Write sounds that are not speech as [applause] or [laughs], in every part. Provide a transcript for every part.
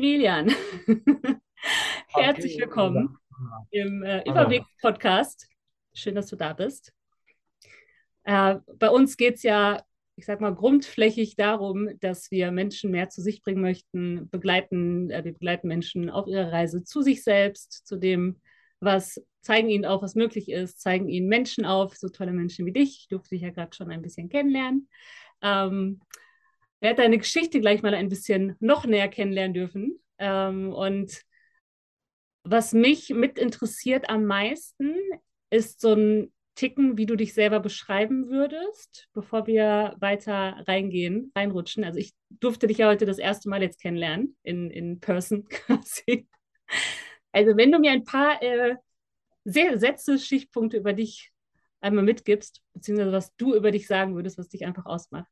Maximilian, [laughs] herzlich willkommen im äh, Überblick-Podcast. Schön, dass du da bist. Äh, bei uns geht es ja, ich sag mal, grundflächig darum, dass wir Menschen mehr zu sich bringen möchten, begleiten, äh, wir begleiten Menschen auf ihrer Reise zu sich selbst, zu dem, was zeigen ihnen auf, was möglich ist, zeigen ihnen Menschen auf, so tolle Menschen wie dich. Ich durfte dich ja gerade schon ein bisschen kennenlernen. Ähm, werde deine Geschichte gleich mal ein bisschen noch näher kennenlernen dürfen. Ähm, und was mich mit interessiert am meisten, ist so ein Ticken, wie du dich selber beschreiben würdest, bevor wir weiter reingehen, reinrutschen. Also ich durfte dich ja heute das erste Mal jetzt kennenlernen, in, in Person [laughs] quasi. Also wenn du mir ein paar äh, Sätze, Stichpunkte über dich einmal mitgibst, beziehungsweise was du über dich sagen würdest, was dich einfach ausmacht.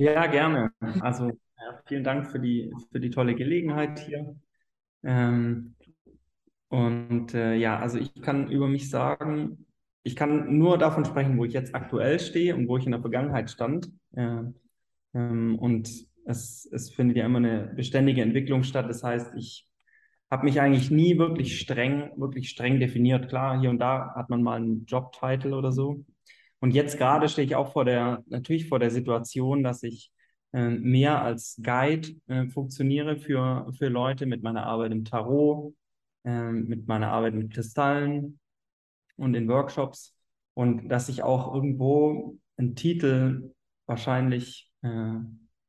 Ja, gerne. Also vielen Dank für die, für die tolle Gelegenheit hier. Ähm, und äh, ja, also ich kann über mich sagen, ich kann nur davon sprechen, wo ich jetzt aktuell stehe und wo ich in der Vergangenheit stand. Äh, ähm, und es, es findet ja immer eine beständige Entwicklung statt. Das heißt, ich habe mich eigentlich nie wirklich streng, wirklich streng definiert. Klar, hier und da hat man mal einen Jobtitel oder so. Und jetzt gerade stehe ich auch vor der, natürlich vor der Situation, dass ich äh, mehr als Guide äh, funktioniere für, für Leute mit meiner Arbeit im Tarot, äh, mit meiner Arbeit mit Kristallen und in Workshops. Und dass ich auch irgendwo einen Titel wahrscheinlich äh,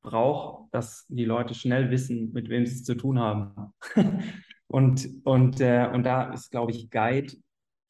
brauche, dass die Leute schnell wissen, mit wem sie es zu tun haben. [laughs] und, und, äh, und da ist, glaube ich, Guide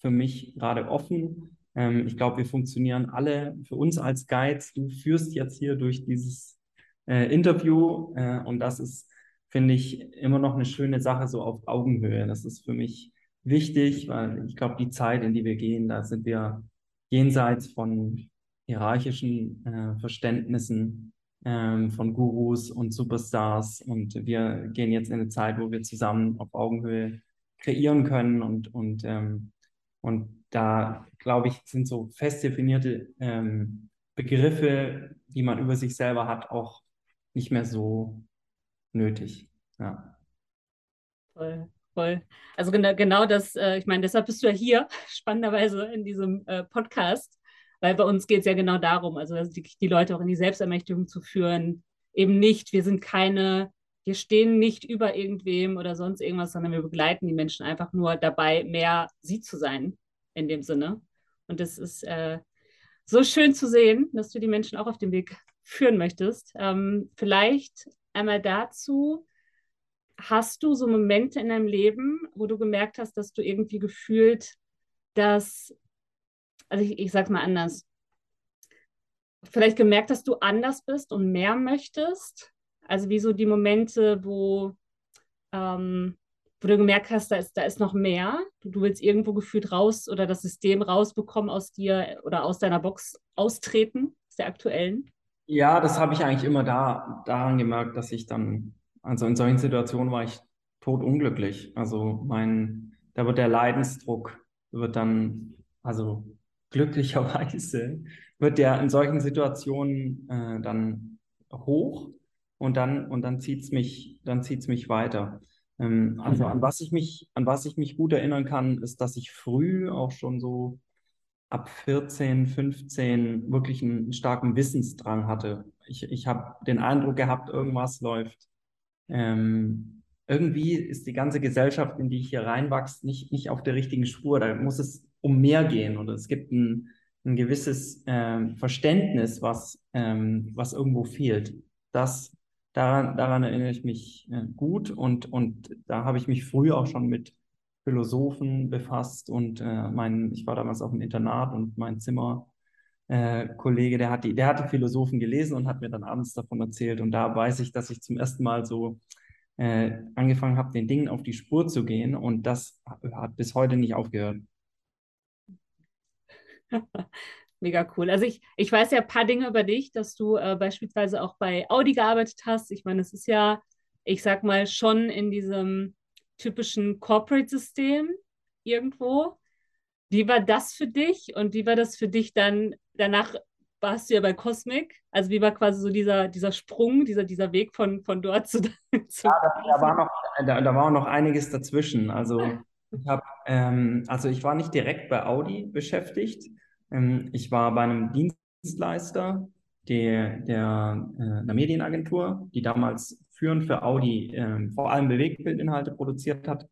für mich gerade offen ähm, ich glaube, wir funktionieren alle für uns als Guides. Du führst jetzt hier durch dieses äh, Interview äh, und das ist, finde ich, immer noch eine schöne Sache so auf Augenhöhe. Das ist für mich wichtig, weil ich glaube, die Zeit, in die wir gehen, da sind wir jenseits von hierarchischen äh, Verständnissen ähm, von Gurus und Superstars und wir gehen jetzt in eine Zeit, wo wir zusammen auf Augenhöhe kreieren können und, und, ähm, und da, glaube ich, sind so fest definierte ähm, Begriffe, die man über sich selber hat, auch nicht mehr so nötig. Ja. Voll, voll. Also genau, genau das, äh, ich meine, deshalb bist du ja hier, [laughs] spannenderweise in diesem äh, Podcast, weil bei uns geht es ja genau darum, also die, die Leute auch in die Selbstermächtigung zu führen. Eben nicht, wir sind keine wir stehen nicht über irgendwem oder sonst irgendwas, sondern wir begleiten die Menschen einfach nur dabei, mehr sie zu sein in dem Sinne. Und es ist äh, so schön zu sehen, dass du die Menschen auch auf dem Weg führen möchtest. Ähm, vielleicht einmal dazu, hast du so Momente in deinem Leben, wo du gemerkt hast, dass du irgendwie gefühlt, dass, also ich, ich sag's mal anders, vielleicht gemerkt, dass du anders bist und mehr möchtest? Also wie so die Momente, wo ähm, wo du gemerkt hast, da ist, da ist noch mehr. Du, du willst irgendwo gefühlt raus oder das System rausbekommen aus dir oder aus deiner Box austreten, aus der aktuellen? Ja, das habe ich eigentlich immer da, daran gemerkt, dass ich dann, also in solchen Situationen war ich totunglücklich. Also mein, da wird der Leidensdruck, wird dann, also glücklicherweise, wird der in solchen Situationen äh, dann hoch und dann, und dann zieht es mich, dann zieht's mich weiter. Ähm, also an was ich mich, an was ich mich gut erinnern kann, ist, dass ich früh auch schon so ab 14, 15 wirklich einen starken Wissensdrang hatte. Ich, ich habe den Eindruck gehabt, irgendwas läuft. Ähm, irgendwie ist die ganze Gesellschaft, in die ich hier reinwachse, nicht, nicht auf der richtigen Spur. Da muss es um mehr gehen oder es gibt ein, ein gewisses äh, Verständnis, was, ähm, was irgendwo fehlt. Das Daran, daran erinnere ich mich äh, gut und, und da habe ich mich früh auch schon mit Philosophen befasst und äh, mein, ich war damals auf dem Internat und mein Zimmerkollege, äh, der, hat die, der hatte Philosophen gelesen und hat mir dann abends davon erzählt und da weiß ich, dass ich zum ersten Mal so äh, angefangen habe, den Dingen auf die Spur zu gehen und das hat bis heute nicht aufgehört. [laughs] Mega cool. Also ich, ich weiß ja ein paar Dinge über dich, dass du äh, beispielsweise auch bei Audi gearbeitet hast. Ich meine, es ist ja, ich sag mal, schon in diesem typischen Corporate-System irgendwo. Wie war das für dich und wie war das für dich dann danach warst du ja bei Cosmic. Also wie war quasi so dieser, dieser Sprung, dieser, dieser Weg von, von dort zu, [laughs] zu Ja, da, da, war noch, da, da war noch einiges dazwischen. Also [laughs] ich habe, ähm, also ich war nicht direkt bei Audi beschäftigt. Ähm, ich war bei einem Dienstleister, der, der äh, einer Medienagentur, die damals führend für Audi äh, vor allem Bewegtbildinhalte produziert hat.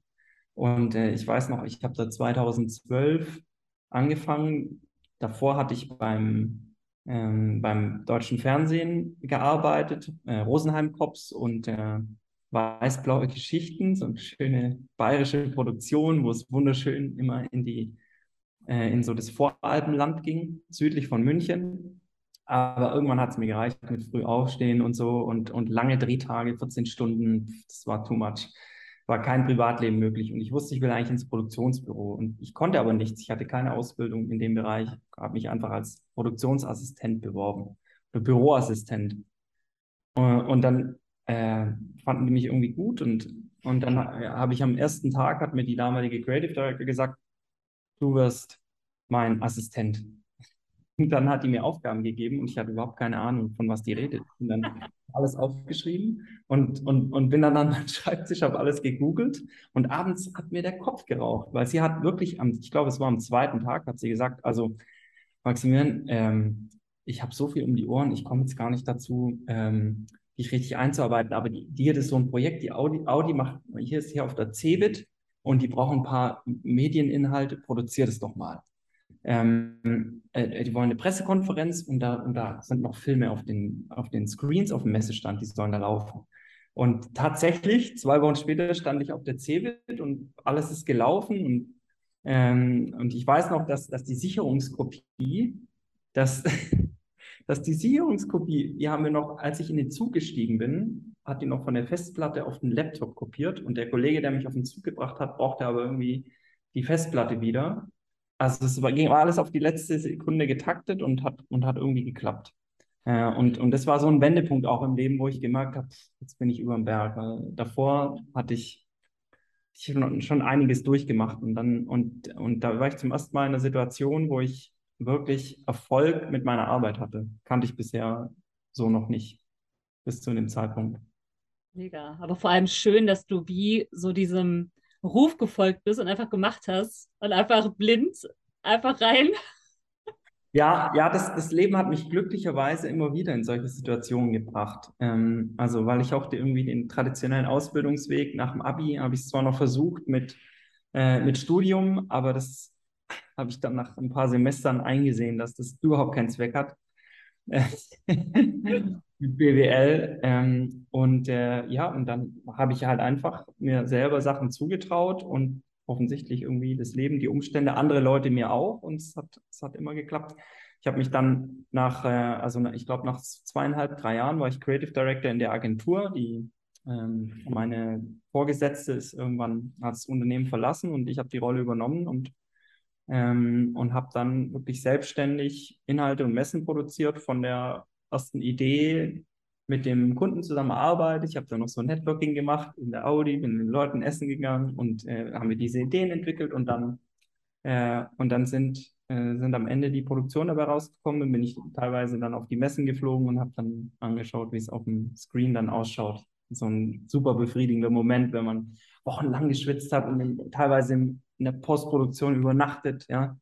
Und äh, ich weiß noch, ich habe da 2012 angefangen. Davor hatte ich beim, ähm, beim deutschen Fernsehen gearbeitet, äh, Rosenheim Cops und äh, Weiß-blaue Geschichten, so eine schöne bayerische Produktion, wo es wunderschön immer in die äh, in so das Voralpenland ging, südlich von München. Aber irgendwann hat es mir gereicht mit früh aufstehen und so und, und lange Drehtage, 14 Stunden, das war too much. War kein Privatleben möglich und ich wusste, ich will eigentlich ins Produktionsbüro und ich konnte aber nichts. Ich hatte keine Ausbildung in dem Bereich, habe mich einfach als Produktionsassistent beworben oder Büroassistent. Äh, und dann äh, fanden die mich irgendwie gut und, und dann habe ich am ersten Tag, hat mir die damalige Creative Director gesagt, du wirst mein Assistent. Und dann hat die mir Aufgaben gegeben und ich hatte überhaupt keine Ahnung, von was die redet. Und dann alles aufgeschrieben und, und, und bin dann an meinem [laughs] Schreibtisch, habe alles gegoogelt und abends hat mir der Kopf geraucht, weil sie hat wirklich, am, ich glaube, es war am zweiten Tag, hat sie gesagt, also Maximilian, ähm, ich habe so viel um die Ohren, ich komme jetzt gar nicht dazu, ähm, dich richtig einzuarbeiten, aber die, die ist so ein Projekt, die Audi, Audi macht, hier ist hier auf der Cebit und die brauchen ein paar Medieninhalte, produziert es doch mal. Ähm, äh, die wollen eine Pressekonferenz und da, und da sind noch Filme auf den, auf den Screens, auf dem Messestand, die sollen da laufen. Und tatsächlich, zwei Wochen später stand ich auf der CeBIT und alles ist gelaufen. Und, ähm, und ich weiß noch, dass, dass die Sicherungskopie, dass, [laughs] dass die Sicherungskopie, die haben wir noch, als ich in den Zug gestiegen bin, hat die noch von der Festplatte auf den Laptop kopiert. Und der Kollege, der mich auf den Zug gebracht hat, brauchte aber irgendwie die Festplatte wieder. Also es war, ging alles auf die letzte Sekunde getaktet und hat, und hat irgendwie geklappt. Äh, und, und das war so ein Wendepunkt auch im Leben, wo ich gemerkt habe, jetzt bin ich über dem Berg. Davor hatte ich, ich schon einiges durchgemacht und dann, und, und da war ich zum ersten Mal in einer Situation, wo ich wirklich Erfolg mit meiner Arbeit hatte. Kannte ich bisher so noch nicht, bis zu dem Zeitpunkt. Mega. Aber vor allem schön, dass du wie so diesem Ruf gefolgt bist und einfach gemacht hast und einfach blind, einfach rein. [laughs] Ja, ja, das, das Leben hat mich glücklicherweise immer wieder in solche Situationen gebracht. Ähm, also, weil ich auch irgendwie den traditionellen Ausbildungsweg nach dem Abi habe ich zwar noch versucht mit, äh, mit Studium, aber das habe ich dann nach ein paar Semestern eingesehen, dass das überhaupt keinen Zweck hat. [laughs] BWL. Ähm, und äh, ja, und dann habe ich halt einfach mir selber Sachen zugetraut und offensichtlich irgendwie das Leben, die Umstände, andere Leute mir auch und es hat, es hat immer geklappt. Ich habe mich dann nach, äh, also ich glaube nach zweieinhalb, drei Jahren war ich Creative Director in der Agentur. Die ähm, meine Vorgesetzte ist irgendwann hat das Unternehmen verlassen und ich habe die Rolle übernommen und ähm, und habe dann wirklich selbstständig Inhalte und Messen produziert von der ersten Idee mit dem Kunden zusammenarbeitet. Ich habe dann noch so ein Networking gemacht in der Audi, bin mit den Leuten essen gegangen und äh, haben wir diese Ideen entwickelt und dann äh, und dann sind äh, sind am Ende die Produktion dabei rausgekommen. Dann bin ich teilweise dann auf die Messen geflogen und habe dann angeschaut, wie es auf dem Screen dann ausschaut. So ein super befriedigender Moment, wenn man wochenlang geschwitzt hat und teilweise in der Postproduktion übernachtet, ja,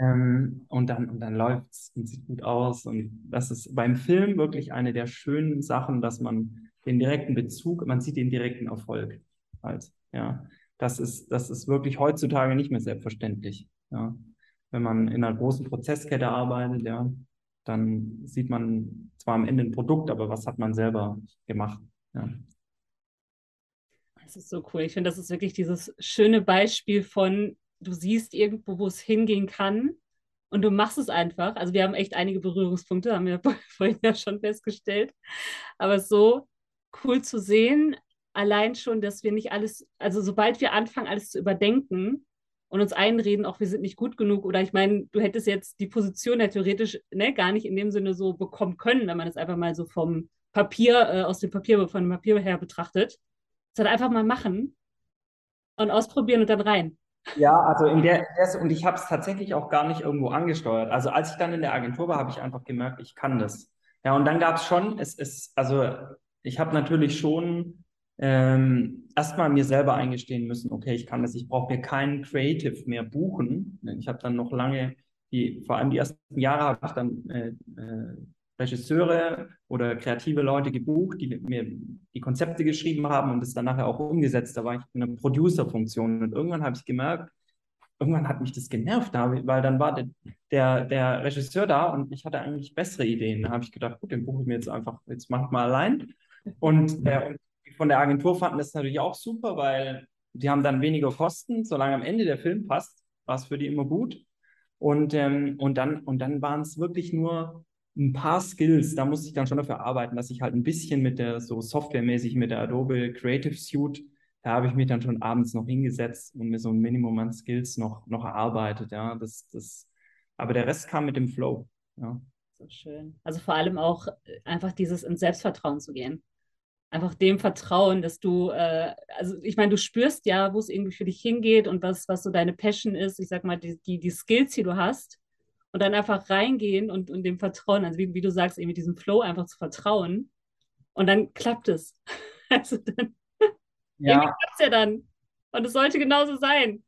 ähm, und dann, und dann läuft es und sieht gut aus. Und das ist beim Film wirklich eine der schönen Sachen, dass man den direkten Bezug, man sieht den direkten Erfolg halt. Ja, das ist, das ist wirklich heutzutage nicht mehr selbstverständlich. Ja, wenn man in einer großen Prozesskette arbeitet, ja, dann sieht man zwar am Ende ein Produkt, aber was hat man selber gemacht? Ja. Das ist so cool. Ich finde, das ist wirklich dieses schöne Beispiel von, du siehst irgendwo, wo es hingehen kann und du machst es einfach. Also wir haben echt einige Berührungspunkte, haben wir [laughs] vorhin ja schon festgestellt. Aber so cool zu sehen, allein schon, dass wir nicht alles, also sobald wir anfangen, alles zu überdenken und uns einreden, auch wir sind nicht gut genug, oder ich meine, du hättest jetzt die Position ja theoretisch ne, gar nicht in dem Sinne so bekommen können, wenn man es einfach mal so vom Papier, äh, aus dem Papier, von dem Papier her betrachtet. Sondern einfach mal machen und ausprobieren und dann rein. Ja, also in der, und ich habe es tatsächlich auch gar nicht irgendwo angesteuert. Also als ich dann in der Agentur war, habe ich einfach gemerkt, ich kann das. Ja, und dann gab es schon, es ist, also ich habe natürlich schon ähm, erstmal mir selber eingestehen müssen, okay, ich kann das, ich brauche mir keinen Creative mehr buchen. Ich habe dann noch lange, die, vor allem die ersten Jahre habe ich dann äh, äh, Regisseure oder kreative Leute gebucht, die mir die Konzepte geschrieben haben und es dann nachher auch umgesetzt. Da war ich in einer Producer-Funktion und irgendwann habe ich gemerkt, irgendwann hat mich das genervt, weil dann war der, der, Regisseur da und ich hatte eigentlich bessere Ideen. Da habe ich gedacht, gut, den buche ich mir jetzt einfach, jetzt mach ich mal allein. Und, äh, von der Agentur fanden das natürlich auch super, weil die haben dann weniger Kosten, solange am Ende der Film passt, war es für die immer gut. Und, ähm, und dann, und dann waren es wirklich nur ein paar Skills, da musste ich dann schon dafür arbeiten, dass ich halt ein bisschen mit der, so softwaremäßig mit der Adobe Creative Suite, da habe ich mich dann schon abends noch hingesetzt und mir so ein Minimum an Skills noch, noch erarbeitet, ja, das, das, aber der Rest kam mit dem Flow, ja. So schön. Also vor allem auch äh, einfach dieses ins Selbstvertrauen zu gehen. Einfach dem Vertrauen, dass du, äh, also ich meine, du spürst ja, wo es irgendwie für dich hingeht und was, was so deine Passion ist, ich sag mal, die, die, die Skills, die du hast und dann einfach reingehen und, und dem Vertrauen, also wie, wie du sagst, irgendwie diesem Flow einfach zu vertrauen und dann klappt es. [laughs] Also dann ja. irgendwie klappt es ja dann. Und es sollte genauso sein.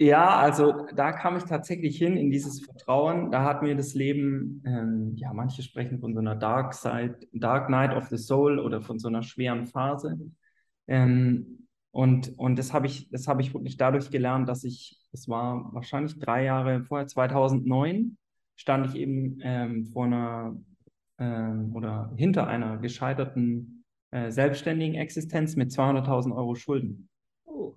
Ja, also da kam ich tatsächlich hin in dieses Vertrauen. Da hat mir das Leben, ähm, ja, manche sprechen von so einer Dark Side, Dark Night of the Soul oder von so einer schweren Phase. Ähm, und, und das habe ich, das habe ich wirklich dadurch gelernt, dass ich, das war wahrscheinlich drei Jahre vorher, 2009, stand ich eben ähm, vor einer ähm, oder hinter einer gescheiterten äh, selbstständigen Existenz mit 200.000 Euro Schulden. Oh.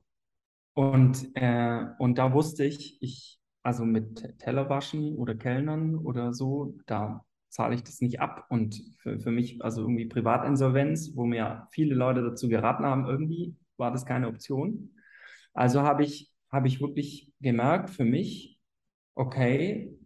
Und, äh, und da wusste ich, ich, also mit Tellerwaschen oder Kellnern oder so, da zahle ich das nicht ab. Und für, für mich, also irgendwie Privatinsolvenz, wo mir viele Leute dazu geraten haben, irgendwie war das keine Option. Also habe ich, habe ich wirklich gemerkt für mich, okay,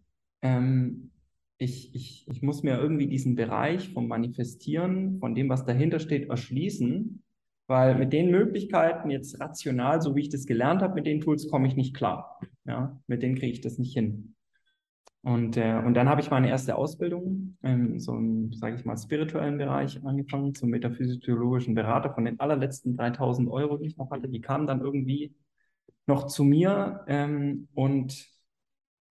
ähm, ich, ich, ich muss mir irgendwie diesen Bereich vom Manifestieren, von dem, was dahinter steht, erschließen, weil mit den Möglichkeiten jetzt rational, so wie ich das gelernt habe, mit den Tools komme ich nicht klar. Ja, mit denen kriege ich das nicht hin. Und, äh, und dann habe ich meine erste Ausbildung in so einem, sage ich mal, spirituellen Bereich angefangen, zum metaphysiologischen Berater von den allerletzten 3000 Euro, die ich noch hatte. Die kamen dann irgendwie noch zu mir ähm, und,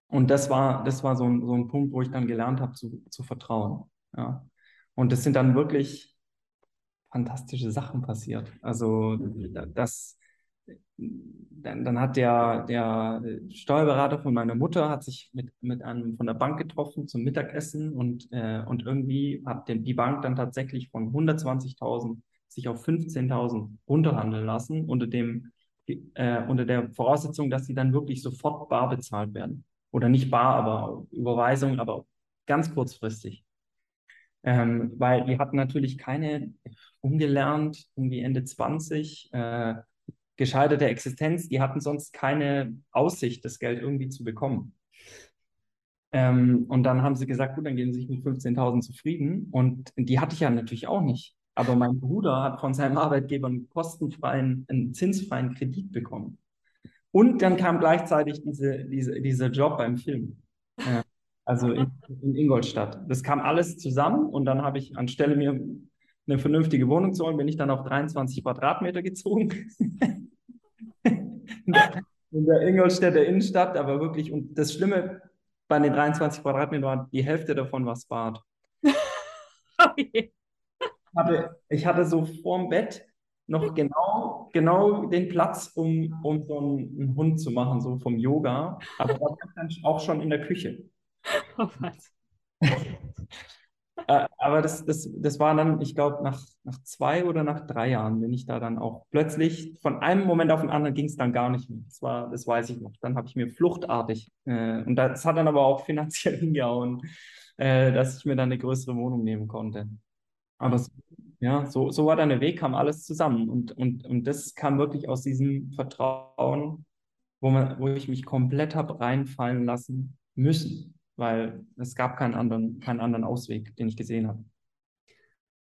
und das war, das war so ein, so ein Punkt, wo ich dann gelernt habe zu, zu vertrauen. Ja. Und das sind dann wirklich fantastische Sachen passiert. Also das, dann, dann hat der, der Steuerberater von meiner Mutter hat sich mit, mit einem von der Bank getroffen zum Mittagessen und, äh, und irgendwie hat den, die Bank dann tatsächlich von 120.000 sich auf 15.000 runterhandeln lassen unter dem äh, unter der Voraussetzung, dass sie dann wirklich sofort bar bezahlt werden. Oder nicht bar, aber Überweisung, aber ganz kurzfristig. Ähm, weil die hatten natürlich keine umgelernt, irgendwie Ende 20, äh, gescheiterte Existenz, die hatten sonst keine Aussicht, das Geld irgendwie zu bekommen. Ähm, und dann haben sie gesagt, gut, dann gehen sie sich mit 15.000 zufrieden. Und die hatte ich ja natürlich auch nicht. Aber mein Bruder hat von seinem Arbeitgeber einen kostenfreien, einen zinsfreien Kredit bekommen. Und dann kam gleichzeitig diese, diese, dieser Job beim Film. Ja, also in, in, Ingolstadt. Das kam alles zusammen und dann habe ich anstelle mir eine vernünftige Wohnung zu holen, bin ich dann auf 23 Quadratmeter gezogen. [laughs] in, der, in der Ingolstädter Innenstadt, aber wirklich, und das Schlimme bei den 23 Quadratmetern war, die Hälfte davon war Bad. [laughs] okay. Hatte, ich hatte so vorm Bett noch genau, genau den Platz, um, um so einen, einen Hund zu machen, so vom Yoga. Aber da war dann auch schon in der Küche. [laughs] Oh, was? Äh, aber das, das, das war dann, ich glaube, nach, nach zwei oder nach drei Jahren bin ich da dann auch plötzlich, von einem Moment auf den anderen ging es dann gar nicht mehr. Das, war, das weiß ich noch. Dann habe ich mir fluchtartig, äh, und das hat dann aber auch finanziell [laughs] hingehauen, äh, dass ich mir dann eine größere Wohnung nehmen konnte. Aber so, ja, so, so war dann der Weg, kam alles zusammen. Und, und, und das kam wirklich aus diesem Vertrauen, wo, man, wo ich mich komplett habe reinfallen lassen müssen weil es gab keinen anderen, keinen anderen Ausweg, den ich gesehen habe.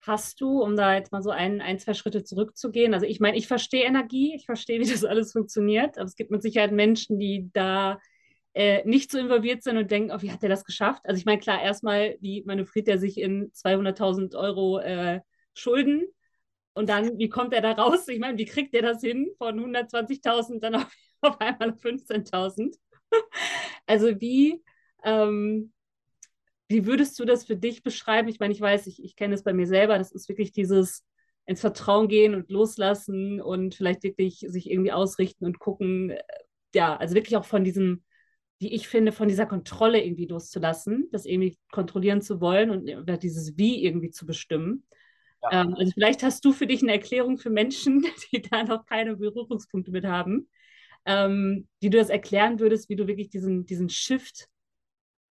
hast du, um da jetzt mal so ein, ein, zwei Schritte zurückzugehen? Also ich meine, ich verstehe Energie, ich verstehe, wie das alles funktioniert, aber es gibt mit Sicherheit Menschen, die da äh, nicht so involviert sind und denken, oh, wie hat der das geschafft? Also ich meine, klar, erstmal, wie manövriert er sich in 200.000 Euro äh, Schulden und dann, wie kommt er da raus? Ich meine, wie kriegt er das hin von 120.000 dann auf, [laughs] auf einmal 15.000? [laughs] also wie, ähm, wie würdest du das für dich beschreiben? Ich meine, ich weiß, ich, ich kenne es bei mir selber, das ist wirklich dieses ins Vertrauen gehen und loslassen und vielleicht wirklich sich irgendwie ausrichten und gucken, äh, ja, also wirklich auch von diesem, wie ich finde, von dieser Kontrolle irgendwie loszulassen, das irgendwie kontrollieren zu wollen und dieses Wie irgendwie zu bestimmen. Ja. Ähm, also vielleicht hast du für dich eine Erklärung für Menschen, [laughs] die da noch keine Berührungspunkte mit haben, ähm, wie du das erklären würdest, wie du wirklich diesen, diesen Shift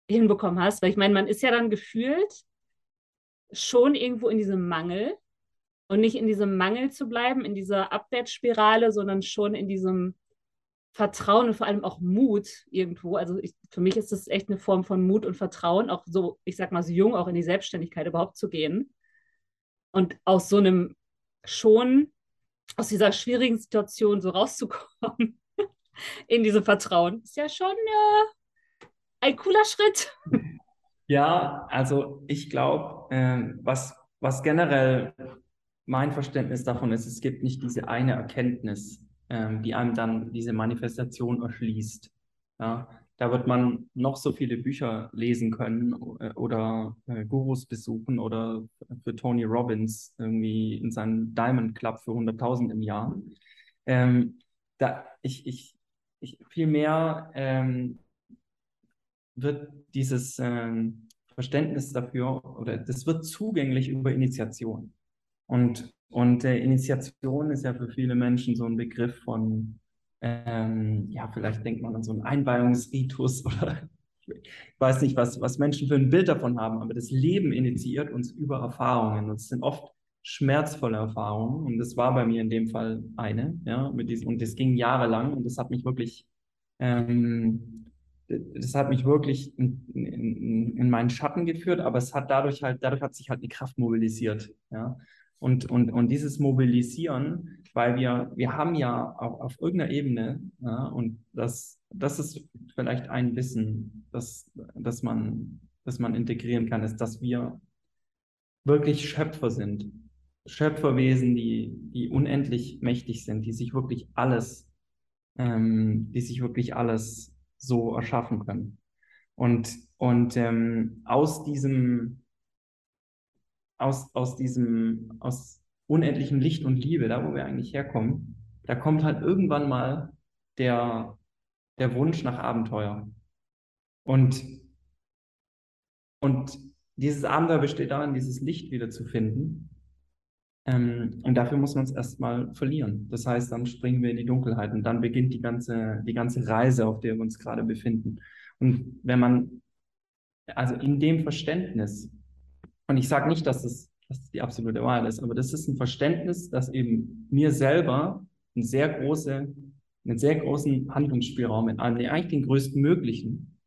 hinbekommen hast. Weil ich meine, man ist ja dann gefühlt schon irgendwo in diesem Mangel und nicht in diesem Mangel zu bleiben, in dieser Abwärtsspirale, sondern schon in diesem Vertrauen und vor allem auch Mut irgendwo. Also ich, für mich ist das echt eine Form von Mut und Vertrauen, auch so, ich sag mal, so jung auch in die Selbstständigkeit überhaupt zu gehen. Und aus so einem schon, aus dieser schwierigen Situation so rauszukommen, [laughs] in diesem Vertrauen, ist ja schon äh, ein cooler Schritt. Ja, also ich glaube, äh, was, was generell mein Verständnis davon ist, es gibt nicht diese eine Erkenntnis, ähm, die einem dann diese Manifestation erschließt. Ja, da wird man noch so viele Bücher lesen können äh, oder äh, Gurus besuchen oder für Tony Robbins irgendwie in seinem Diamond Club für 100.000 im Jahr. Ähm, da, ich, ich, ich, vielmehr ähm, wird dieses ähm, Verständnis dafür oder das wird zugänglich über Initiation. Und, und äh, Initiation ist ja für viele Menschen so ein Begriff von, ähm, ja, vielleicht denkt man an so einen Einweihungsritus [laughs] oder ich weiß nicht, was, was Menschen für ein Bild davon haben, aber das Leben initiiert uns über Erfahrungen und es sind oft schmerzvolle Erfahrungen und das war bei mir in dem Fall eine, ja, mit diesem, und das ging jahrelang und das hat mich wirklich, ähm, das hat mich wirklich in, in, in meinen Schatten geführt, aber es hat dadurch halt, dadurch hat sich halt eine Kraft mobilisiert, ja. Und, und, und dieses Mobilisieren, weil wir, wir haben ja auch auf irgendeiner Ebene, ja, und das, das ist vielleicht ein Wissen, das, das, man, das man integrieren kann, ist, dass wir wirklich Schöpfer sind. Schöpferwesen, die, die unendlich mächtig sind, die sich wirklich alles, ähm, die sich wirklich alles so erschaffen können. Und, und ähm, aus diesem, aus, aus diesem, aus unendlichem Licht und Liebe, da wo wir eigentlich herkommen, da kommt halt irgendwann mal der, der Wunsch nach Abenteuer. Und, und dieses Abenteuer besteht darin, dieses Licht wieder zu finden. Ähm, und dafür muss man es erstmal verlieren. Das heißt, dann springen wir in die Dunkelheit und dann beginnt die ganze, die ganze Reise, auf der wir uns gerade befinden. Und wenn man, also in dem Verständnis, und ich sage nicht, dass das, dass das die absolute Wahrheit ist, aber das ist ein Verständnis, das eben mir selber einen sehr, große, einen sehr großen Handlungsspielraum in einem, eigentlich den größten möglichen,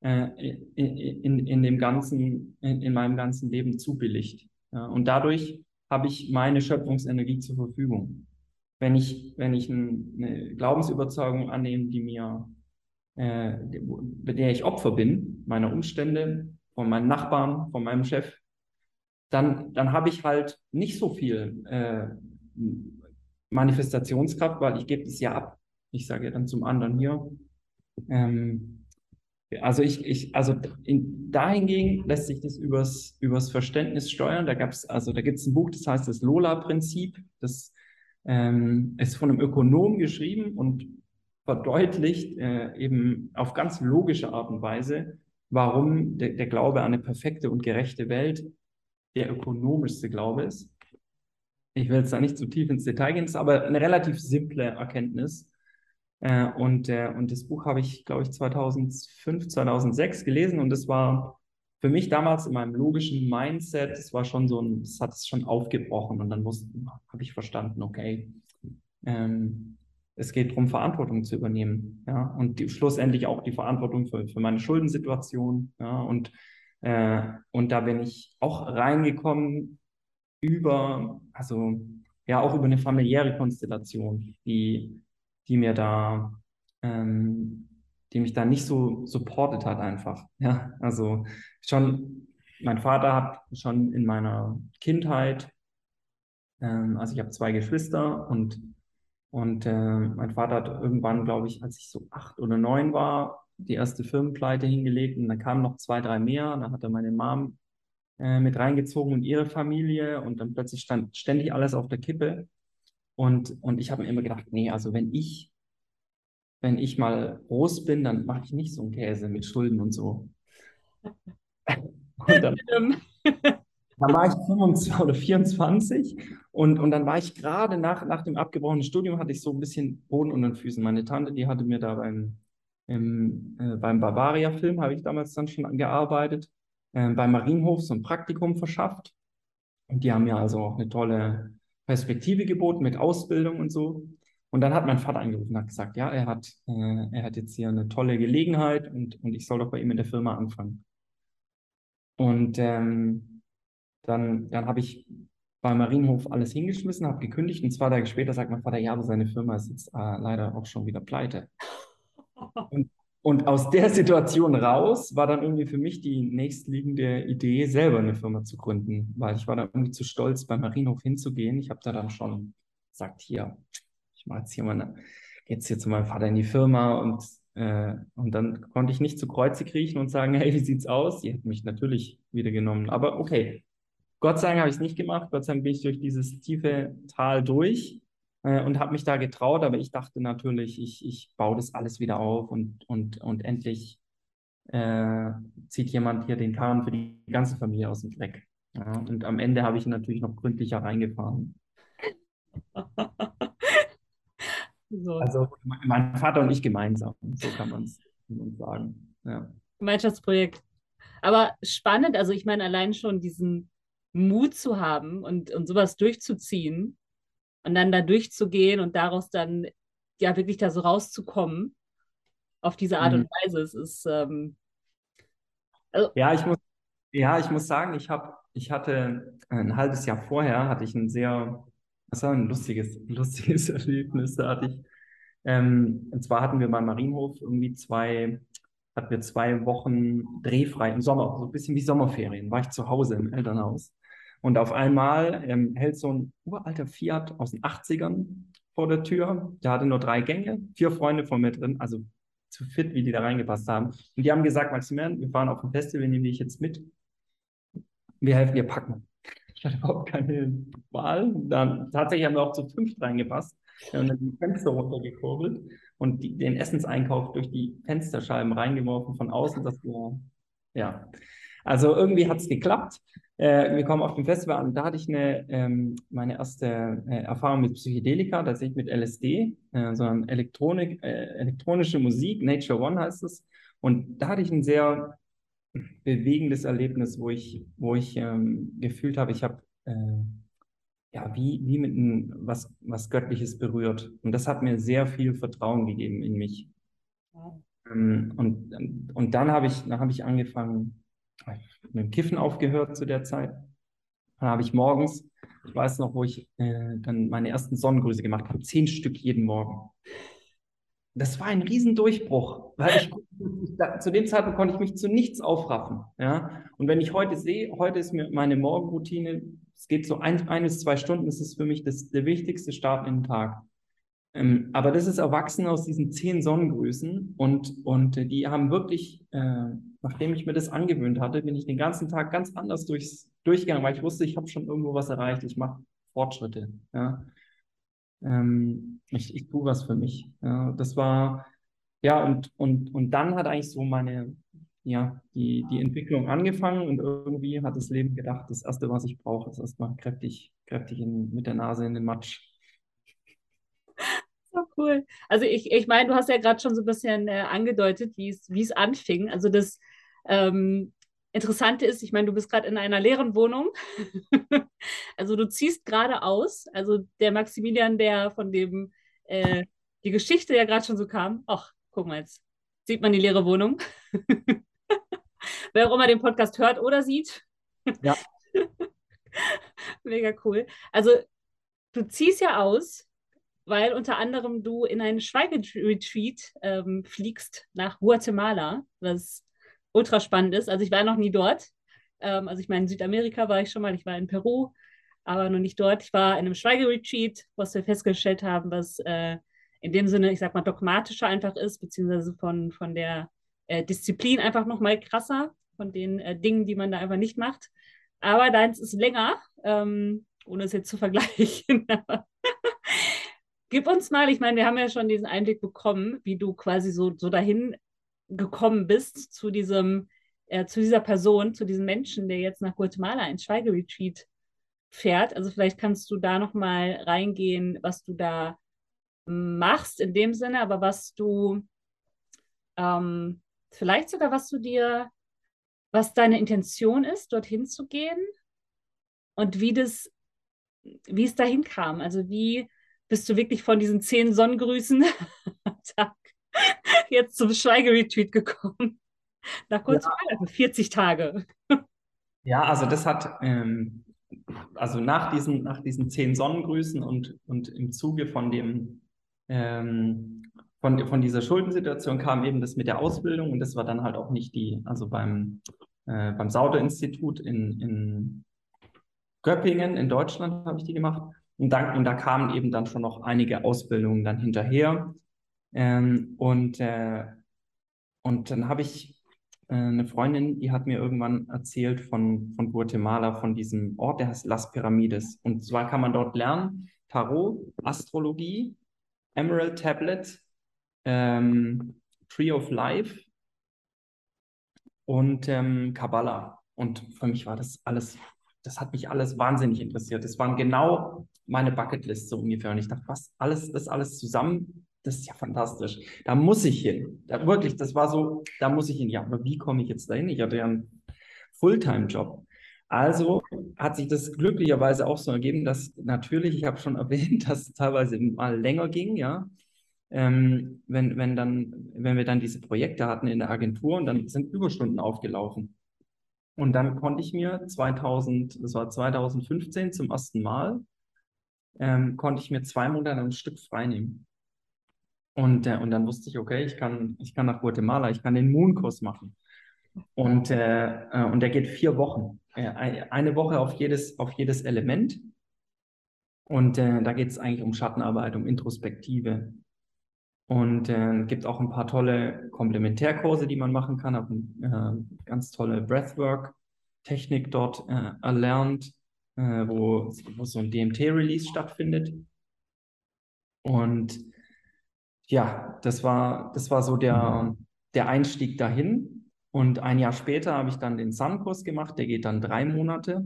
äh, in, in, in, dem ganzen, in, in meinem ganzen Leben zubilligt. Ja, und dadurch habe ich meine Schöpfungsenergie zur Verfügung. Wenn ich, wenn ich eine Glaubensüberzeugung annehme, die mir, äh, bei der ich Opfer bin, meiner Umstände, von meinen Nachbarn, von meinem Chef, dann, dann habe ich halt nicht so viel äh, Manifestationskraft, weil ich gebe es ja ab. Ich sage ja dann zum anderen hier. Ähm, also ich, ich, also in, dahingegen lässt sich das übers, übers Verständnis steuern. Da gab's, also da gibt es ein Buch, das heißt das Lola-Prinzip. Das ähm, ist von einem Ökonom geschrieben und verdeutlicht äh, eben auf ganz logische Art und Weise, warum der, der Glaube an eine perfekte und gerechte Welt der ökonomischste Glaube ist. Ich will jetzt da nicht zu tief ins Detail gehen, ist aber eine relativ simple Erkenntnis. Äh, und, äh, und das Buch habe ich, glaube ich, 2005, 2006 gelesen und das war für mich damals in meinem logischen Mindset, das war schon so ein, das hat es schon aufgebrochen und dann habe ich verstanden, okay, ähm, es geht darum, Verantwortung zu übernehmen, ja, und die, schlussendlich auch die Verantwortung für, für meine Schuldensituation, ja, und äh, und da bin ich auch reingekommen über, also ja, auch über eine familiäre Konstellation, die, die mir da, ähm, die mich da nicht so supportet hat einfach. Ja, also schon, mein Vater hat schon in meiner Kindheit, ähm, also ich habe zwei Geschwister und, und äh, mein Vater hat irgendwann, glaube ich, als ich so acht oder neun war, die erste Firmenpleite hingelegt und dann kamen noch zwei, drei mehr. Dann hat er meine Mom äh, mit reingezogen und ihre Familie und dann plötzlich stand ständig alles auf der Kippe. Und, und ich habe mir immer gedacht, nee, also wenn ich, wenn ich mal groß bin, dann mache ich nicht so einen Käse mit Schulden und so. [laughs] Und dann, dann war ich 25 oder 24 und, und dann war ich gerade nach, nach dem abgebrochenen Studium, hatte ich so ein bisschen Boden unter den Füßen. Meine Tante, die hatte mir da beim, im, äh, beim Bavaria-Film, habe ich damals dann schon gearbeitet äh, beim Marienhof so ein Praktikum verschafft. Und die haben mir also auch eine tolle Perspektive geboten mit Ausbildung und so. Und dann hat mein Vater angerufen und hat gesagt, ja, er hat, äh, er hat jetzt hier eine tolle Gelegenheit und, und ich soll doch bei ihm in der Firma anfangen. Und ähm, dann, dann habe ich bei Marienhof alles hingeschmissen, habe gekündigt und zwei Tage später sagt mein Vater, ja, aber seine Firma ist jetzt äh, leider auch schon wieder pleite. Und und aus der Situation raus war dann irgendwie für mich die nächstliegende Idee, selber eine Firma zu gründen, weil ich war dann irgendwie zu stolz, beim Marienhof hinzugehen. Ich habe da dann schon gesagt, hier, ich mache jetzt hier mal jetzt hier zu meinem Vater in die Firma und, äh, und dann konnte ich nicht zu Kreuze kriechen und sagen, [laughs] hey, wie sieht's aus? Die hätten mich natürlich wieder genommen. Aber okay, Gott sei Dank habe ich es nicht gemacht. Gott sei Dank bin ich durch dieses tiefe Tal durch und habe mich da getraut, aber ich dachte natürlich, ich, ich baue das alles wieder auf und, und, und endlich äh, zieht jemand hier den Karren für die ganze Familie aus dem Dreck. Ja, und am Ende habe ich ihn natürlich noch gründlicher reingefahren. [laughs] so. Also mein Vater und ich gemeinsam, so kann man es sagen. Ja. Gemeinschaftsprojekt. Aber spannend, also ich meine, allein schon diesen Mut zu haben und, und sowas durchzuziehen, und dann da durchzugehen und daraus dann ja wirklich da so rauszukommen auf diese Art mhm. und Weise. Es ist ähm, also ja, ich muss ja, ich muss sagen, ich habe ich hatte ein halbes Jahr vorher hatte ich ein sehr das war ein lustiges [laughs] lustiges Erlebnis. Da hatte ich ähm, und zwar hatten wir beim Marienhof irgendwie zwei hatten wir zwei Wochen drehfrei im Sommer, so ein bisschen wie Sommerferien, war ich zu Hause im Elternhaus. Und auf einmal ähm, hält so ein uralter Fiat aus den 80ern vor der Tür. Der hatte nur drei Gänge, vier Freunde von mir drin, also zu fit, wie die da reingepasst haben. Und die haben gesagt, Maximilian, wir fahren auf ein Festival, nehmen dich jetzt mit. Wir helfen dir packen. Ich hatte überhaupt keine Wahl. Dann tatsächlich haben wir auch zu fünf reingepasst. Wir haben dann die Fenster runtergekurbelt und die, den Essenseinkauf durch die Fensterscheiben reingeworfen von außen. Das war, ja. Also irgendwie hat es geklappt. Äh, wir kommen auf dem Festival an. Da hatte ich eine, ähm, meine erste äh, Erfahrung mit Psychedelika, tatsächlich mit LSD, äh, sondern Elektronik, äh, elektronische Musik, Nature One heißt es. Und da hatte ich ein sehr bewegendes Erlebnis, wo ich, wo ich ähm, gefühlt habe, ich habe äh, ja wie, wie mit einem, was, was Göttliches berührt. Und das hat mir sehr viel Vertrauen gegeben in mich. Wow. Ähm, und, und dann habe ich, dann habe ich angefangen, mit dem Kiffen aufgehört zu der Zeit. Dann habe ich morgens, ich weiß noch, wo ich äh, dann meine ersten Sonnengrüße gemacht habe, zehn Stück jeden Morgen. Das war ein Riesendurchbruch, weil ich, zu dem Zeitpunkt konnte ich mich zu nichts aufraffen. Ja? Und wenn ich heute sehe, heute ist mir meine Morgenroutine, es geht so ein, ein bis zwei Stunden, das ist für mich das, der wichtigste Start in den Tag. Ähm, aber das ist erwachsen aus diesen zehn Sonnengrüßen und, und die haben wirklich, äh, nachdem ich mir das angewöhnt hatte, bin ich den ganzen Tag ganz anders durchs, durchgegangen, weil ich wusste, ich habe schon irgendwo was erreicht, ich mache Fortschritte. Ja. Ähm, ich, ich tue was für mich. Ja. Das war, ja, und, und, und dann hat eigentlich so meine, ja, die, die Entwicklung angefangen und irgendwie hat das Leben gedacht, das Erste, was ich brauche, ist erstmal kräftig, kräftig in, mit der Nase in den Matsch cool. Also ich, ich meine, du hast ja gerade schon so ein bisschen äh, angedeutet, wie es anfing. Also das ähm, Interessante ist, ich meine, du bist gerade in einer leeren Wohnung. [laughs] also du ziehst gerade aus. Also der Maximilian, der von dem äh, die Geschichte ja gerade schon so kam. Ach, guck mal jetzt. Sieht man die leere Wohnung? [laughs] Wer auch immer den Podcast hört oder sieht. Ja. [laughs] Mega cool. Also du ziehst ja aus, weil unter anderem du in einen Schweigeretreat ähm, fliegst nach Guatemala, was ultra spannend ist. Also ich war noch nie dort. Ähm, also ich meine, in Südamerika war ich schon mal, ich war in Peru, aber noch nicht dort. Ich war in einem Schweigeretreat, was wir festgestellt haben, was äh, in dem Sinne, ich sag mal, dogmatischer einfach ist, beziehungsweise von, von der äh, Disziplin einfach nochmal krasser, von den äh, Dingen, die man da einfach nicht macht. Aber deins ist länger, ähm, ohne es jetzt zu vergleichen. [laughs] Gib uns mal, ich meine, wir haben ja schon diesen Einblick bekommen, wie du quasi so, so dahin gekommen bist zu diesem, äh, zu dieser Person, zu diesem Menschen, der jetzt nach Guatemala ins Schweigeretreat fährt. Also vielleicht kannst du da nochmal reingehen, was du da machst in dem Sinne, aber was du ähm, vielleicht sogar, was du dir, was deine Intention ist, dorthin zu gehen und wie das, wie es dahin kam. Also wie bist du wirklich von diesen zehn Sonnengrüßen [laughs] Tag [laughs] jetzt zum Schweigeretreat gekommen? Nach kurz ja. 40 Tage. [laughs] Ja, also das hat, ähm, also nach diesen, nach diesen zehn Sonnengrüßen und, und im Zuge von dem ähm, von, von dieser Schuldensituation kam eben das mit der Ausbildung und das war dann halt auch nicht die, also beim, äh, beim Sauter-Institut in, in Göppingen in Deutschland habe ich die gemacht und, dann, und da kamen eben dann schon noch einige Ausbildungen dann hinterher ähm, und, äh, und dann habe ich äh, eine Freundin, die hat mir irgendwann erzählt von, von Guatemala, von diesem Ort, der heißt Las Piramides und zwar kann man dort lernen Tarot, Astrologie, Emerald Tablet, ähm, Tree of Life und ähm, Kabbalah. Und für mich war das alles, das hat mich alles wahnsinnig interessiert. Das waren genau meine Bucketlist so ungefähr. Und ich dachte, was, alles, das alles zusammen, das ist ja fantastisch. Da muss ich hin. Da, wirklich, das war so, da muss ich hin. Ja, aber wie komme ich jetzt dahin? Ich hatte ja einen Fulltime-Job. Also hat sich das glücklicherweise auch so ergeben, dass natürlich, ich habe schon [laughs] erwähnt, dass es teilweise mal länger ging, ja. Ähm, wenn, wenn, dann, wenn wir dann diese Projekte hatten in der Agentur und dann sind Überstunden aufgelaufen. Und dann konnte ich mir 2000, das war 2015 zum ersten Mal, ähm, konnte ich mir zwei Monate ein Stück freinehmen. Und, äh, und dann wusste ich, okay, ich kann, ich kann nach Guatemala, ich kann den Moonkurs machen. Und, äh, äh, und der geht vier Wochen. Äh, eine Woche auf jedes, auf jedes Element. Und äh, da geht es eigentlich um Schattenarbeit, um Introspektive. Und äh, gibt auch ein paar tolle Komplementärkurse, die man machen kann. Habe äh, ganz tolle Breathwork-Technik dort äh, erlernt, äh, wo, wo so ein DMT-Release stattfindet. Und ja, das war, das war so der, der Einstieg dahin. Und ein Jahr später habe ich dann den Sun-Kurs gemacht, der geht dann drei Monate.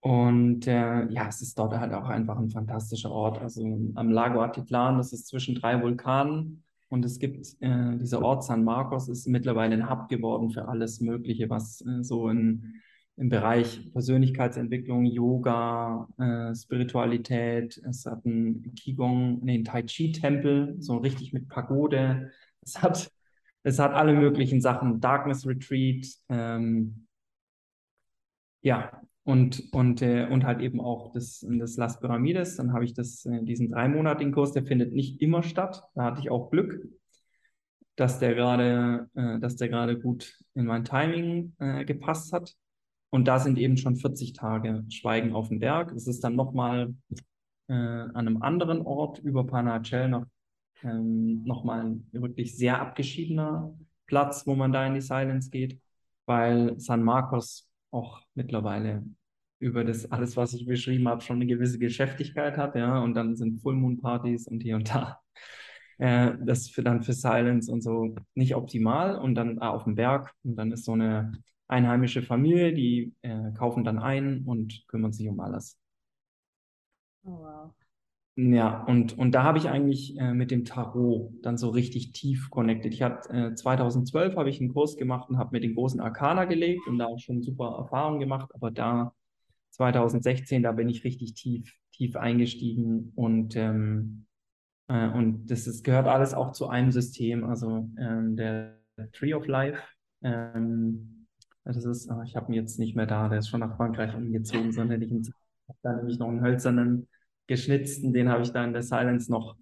Und äh, ja, es ist dort halt auch einfach ein fantastischer Ort. Also am Lago Atitlan, das ist zwischen drei Vulkanen. Und es gibt, äh, dieser Ort San Marcos ist mittlerweile ein Hub geworden für alles Mögliche, was äh, so in, im Bereich Persönlichkeitsentwicklung, Yoga, äh, Spiritualität, es hat einen Qigong, nee, einen Tai Chi-Tempel, so richtig mit Pagode. Es hat es hat alle möglichen Sachen, Darkness Retreat, ähm, ja, und, und, äh, und halt eben auch das, das Las Pyramides. Dann habe ich das, äh, diesen dreimonatigen Kurs, der findet nicht immer statt. Da hatte ich auch Glück, dass der gerade, äh, dass der gerade gut in mein Timing äh, gepasst hat. Und da sind eben schon 40 Tage Schweigen auf dem Berg. Es ist dann nochmal äh, an einem anderen Ort über Panachel noch ähm, nochmal ein wirklich sehr abgeschiedener Platz, wo man da in die Silence geht, weil San Marcos auch mittlerweile über das alles, was ich beschrieben habe, schon eine gewisse Geschäftigkeit hat, ja, und dann sind Full Moon Partys und hier und da. Äh, das für dann für Silence und so nicht optimal und dann ah, auf dem Berg und dann ist so eine einheimische Familie, die äh, kaufen dann ein und kümmern sich um alles. Oh, wow. Ja, und, und da habe ich eigentlich äh, mit dem Tarot dann so richtig tief connected. Ich hatte äh, 2012 habe ich einen Kurs gemacht und habe mir den großen Arcana gelegt und da auch schon super Erfahrungen gemacht, aber da 2016, da bin ich richtig tief, tief eingestiegen und ähm, äh, und das ist, gehört alles auch zu einem System, also ähm, der Tree of Life. Ähm, Das ist, ich habe ihn jetzt nicht mehr da, der ist schon nach Frankreich umgezogen, sondern ich habe da nämlich noch einen hölzernen geschnitzten, den habe ich da in der Silence noch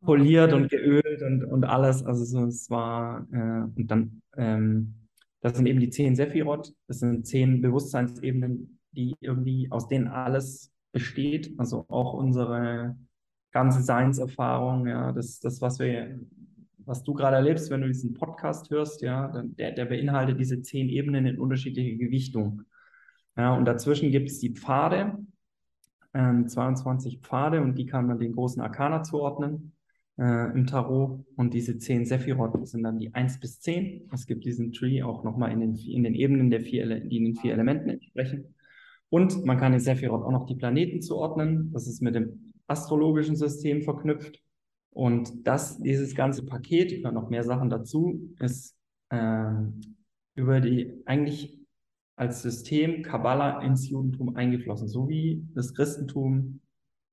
poliert und geölt und, und alles. Also so, es war, äh, und dann, ähm, das sind eben die zehn Sephiroth, das sind zehn Bewusstseinsebenen, die irgendwie, aus denen alles besteht, also auch unsere ganze Seinserfahrung, ja, das, das, was wir, was du gerade erlebst, wenn du diesen Podcast hörst, ja, der, der beinhaltet diese zehn Ebenen in unterschiedliche Gewichtung. Ja, und dazwischen gibt es die Pfade, ähm, 22 Pfade und die kann man den großen Arkana zuordnen äh, im Tarot. Und diese 10 Sephiroth sind dann die 1 bis 10. Es gibt diesen Tree auch nochmal in den, in den Ebenen, der vier, die in den vier Elementen entsprechen. Und man kann in Sephiroth auch noch die Planeten zuordnen. Das ist mit dem astrologischen System verknüpft. Und das, dieses ganze Paket, da noch mehr Sachen dazu, ist äh, über die eigentlich als System Kabbalah ins Judentum eingeflossen, so wie das Christentum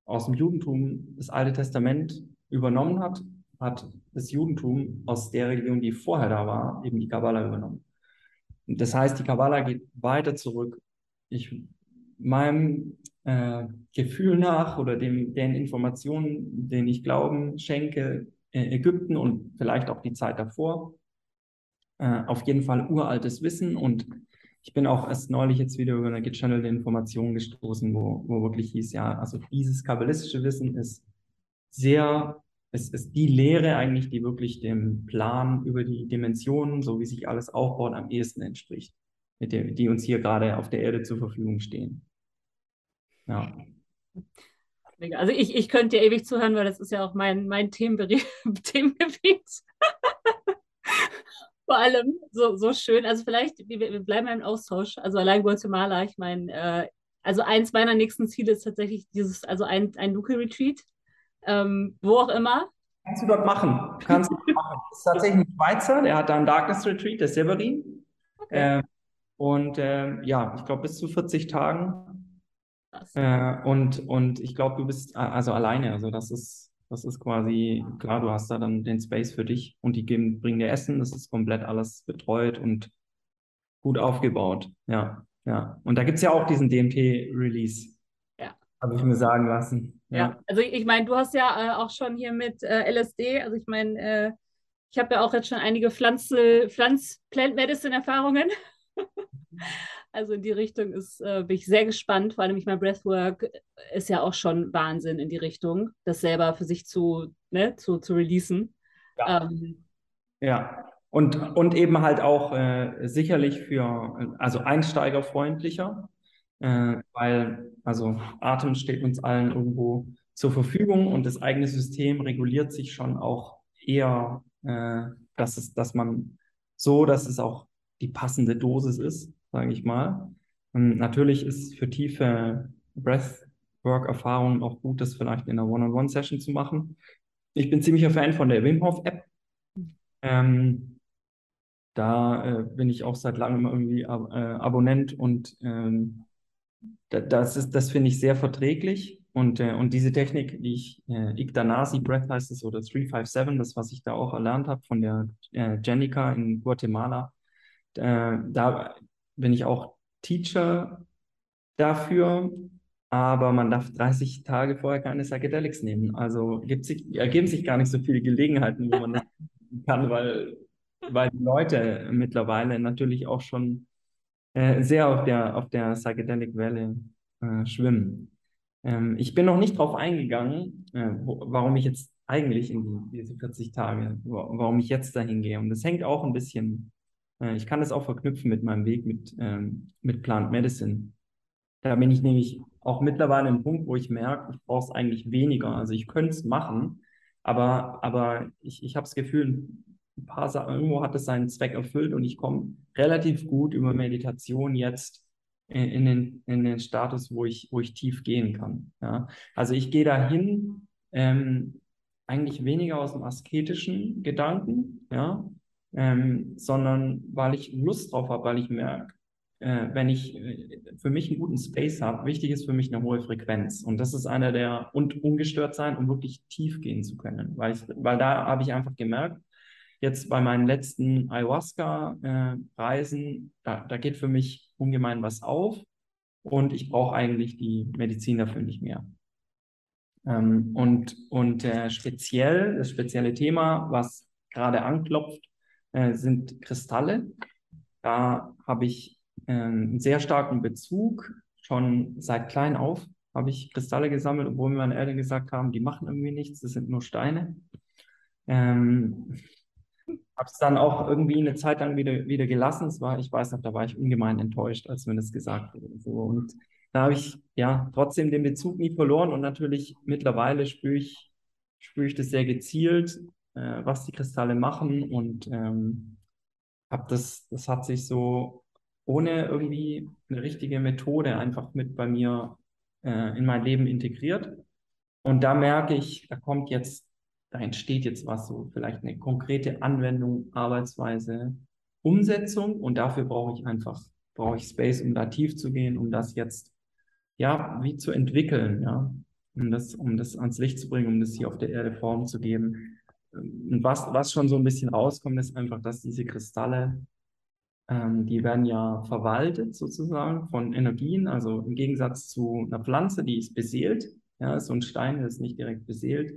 aus dem Judentum das Alte Testament übernommen hat, hat das Judentum aus der Religion, die vorher da war, eben die Kabbalah übernommen. Das heißt, die Kabbalah geht weiter zurück. Ich meinem äh, Gefühl nach oder dem, den Informationen, denen ich Glauben schenke, Ägypten und vielleicht auch die Zeit davor, äh, auf jeden Fall uraltes Wissen und ich bin auch erst neulich jetzt wieder über eine gechannelte Information gestoßen, wo, wo wirklich hieß, ja, also dieses kabbalistische Wissen ist sehr, es ist die Lehre eigentlich, die wirklich dem Plan über die Dimensionen, so wie sich alles aufbaut, am ehesten entspricht, mit dem, die uns hier gerade auf der Erde zur Verfügung stehen. Ja. Also ich, ich könnte dir ewig zuhören, weil das ist ja auch mein, mein [laughs] Themengebiet. [laughs] vor allem so, so schön. Also vielleicht, wir, wir bleiben im Austausch. Also allein Guatemala, ich meine, äh, also eins meiner nächsten Ziele ist tatsächlich dieses, also ein, ein Luke-Retreat, ähm, wo auch immer. Kannst du dort machen. Kannst du machen. Das ist tatsächlich ein Schweizer, der hat da ein Darkness Retreat, der Severin. Okay. Äh, und äh, ja, ich glaube bis zu 40 Tagen. Äh, und, und ich glaube, du bist also alleine. Also das ist das ist quasi, klar, du hast da dann den Space für dich und die geben, bringen dir Essen, das ist komplett alles betreut und gut aufgebaut. Ja, ja. Und da gibt es ja auch diesen DMT-Release. Ja. Habe ich mir sagen lassen. Ja, ja. also ich meine, du hast ja äh, auch schon hier mit äh, LSD, also ich meine, äh, ich habe ja auch jetzt schon einige Pflanze, Pflanz, Plant Medicine Erfahrungen. [laughs] Also in die Richtung ist, äh, bin ich sehr gespannt. Vor allem, ich meine, Breathwork ist ja auch schon Wahnsinn in die Richtung, das selber für sich zu, ne, zu, zu releasen. Ja. Ähm, ja. Und, und eben halt auch äh, sicherlich für, also einsteigerfreundlicher, äh, weil also Atem steht uns allen irgendwo zur Verfügung und das eigene System reguliert sich schon auch eher, äh, dass, es, dass man so, dass es auch die passende Dosis ist sage ich mal. Und natürlich ist für tiefe Breathwork-Erfahrungen auch gut, das vielleicht in einer One-on-One-Session zu machen. Ich bin ziemlicher Fan von der Wim Hof App. Ähm, da äh, bin ich auch seit langem irgendwie Ab äh, Abonnent und ähm, das das finde ich sehr verträglich. Und, äh, und diese Technik, die ich, äh, Igdanasi Breath heißt es oder 357, das, was ich da auch erlernt habe von der äh, Jenica in Guatemala, äh, da bin ich auch Teacher dafür, aber man darf 30 Tage vorher keine Psychedelics nehmen. Also sich, ergeben sich gar nicht so viele Gelegenheiten, wo man das [laughs] kann, weil, weil die Leute mittlerweile natürlich auch schon äh, sehr auf der, auf der Psychedelic-Welle äh, schwimmen. Ähm, ich bin noch nicht darauf eingegangen, äh, wo, warum ich jetzt eigentlich in die, diese 40 Tage, warum ich jetzt dahin gehe. Und das hängt auch ein bisschen äh, ich kann das auch verknüpfen mit meinem Weg mit, ähm, mit Plant Medicine. Da bin ich nämlich auch mittlerweile im Punkt, wo ich merke, ich brauche es eigentlich weniger. Also ich könnte es machen, aber, aber ich, ich habe das Gefühl, ein paar Sachen, irgendwo hat es seinen Zweck erfüllt und ich komme relativ gut über Meditation jetzt in, den, in den Status, wo ich, wo ich tief gehen kann. Ja? Also ich gehe dahin ähm, eigentlich weniger aus dem asketischen Gedanken, ja, ähm, sondern weil ich Lust drauf habe, weil ich merke, äh, wenn ich äh, für mich einen guten Space habe, wichtig ist für mich eine hohe Frequenz. Und das ist einer der, und ungestört sein, um wirklich tief gehen zu können. Weil, ich, weil da habe ich einfach gemerkt, jetzt bei meinen letzten Ayahuasca-Reisen, äh, da, da geht für mich ungemein was auf und ich brauche eigentlich die Medizin dafür nicht mehr. Ähm, und und äh, speziell, das spezielle Thema, was gerade anklopft, äh, sind Kristalle. Da habe ich äh, einen sehr starken Bezug. Schon seit klein auf habe ich Kristalle gesammelt, obwohl mir meine Eltern gesagt haben, die machen irgendwie nichts, das sind nur Steine. Ähm, habe es dann auch irgendwie eine Zeit lang wieder, wieder gelassen. Es war, ich weiß noch, da war ich ungemein enttäuscht, als mir das gesagt wurde. So. Und da habe ich ja trotzdem den Bezug nie verloren und natürlich mittlerweile spüre ich, spüre ich das sehr gezielt, äh, was die Kristalle machen und ähm, habe das, das hat sich so ohne irgendwie eine richtige Methode einfach mit bei mir äh, in mein Leben integriert. Und da merke ich, da kommt jetzt da entsteht jetzt was, so vielleicht eine konkrete Anwendung, Arbeitsweise, Umsetzung und dafür brauche ich einfach, brauche ich Space, um da tief zu gehen, um das jetzt, ja, wie zu entwickeln, ja, um das, um das ans Licht zu bringen, um das hier auf der Erde Form zu geben. Und was, was schon so ein bisschen rauskommt, ist einfach, dass diese Kristalle, ähm, die werden ja verwaltet sozusagen von Energien, also im Gegensatz zu einer Pflanze, die ist beseelt, ja, so ein Stein ist nicht direkt beseelt,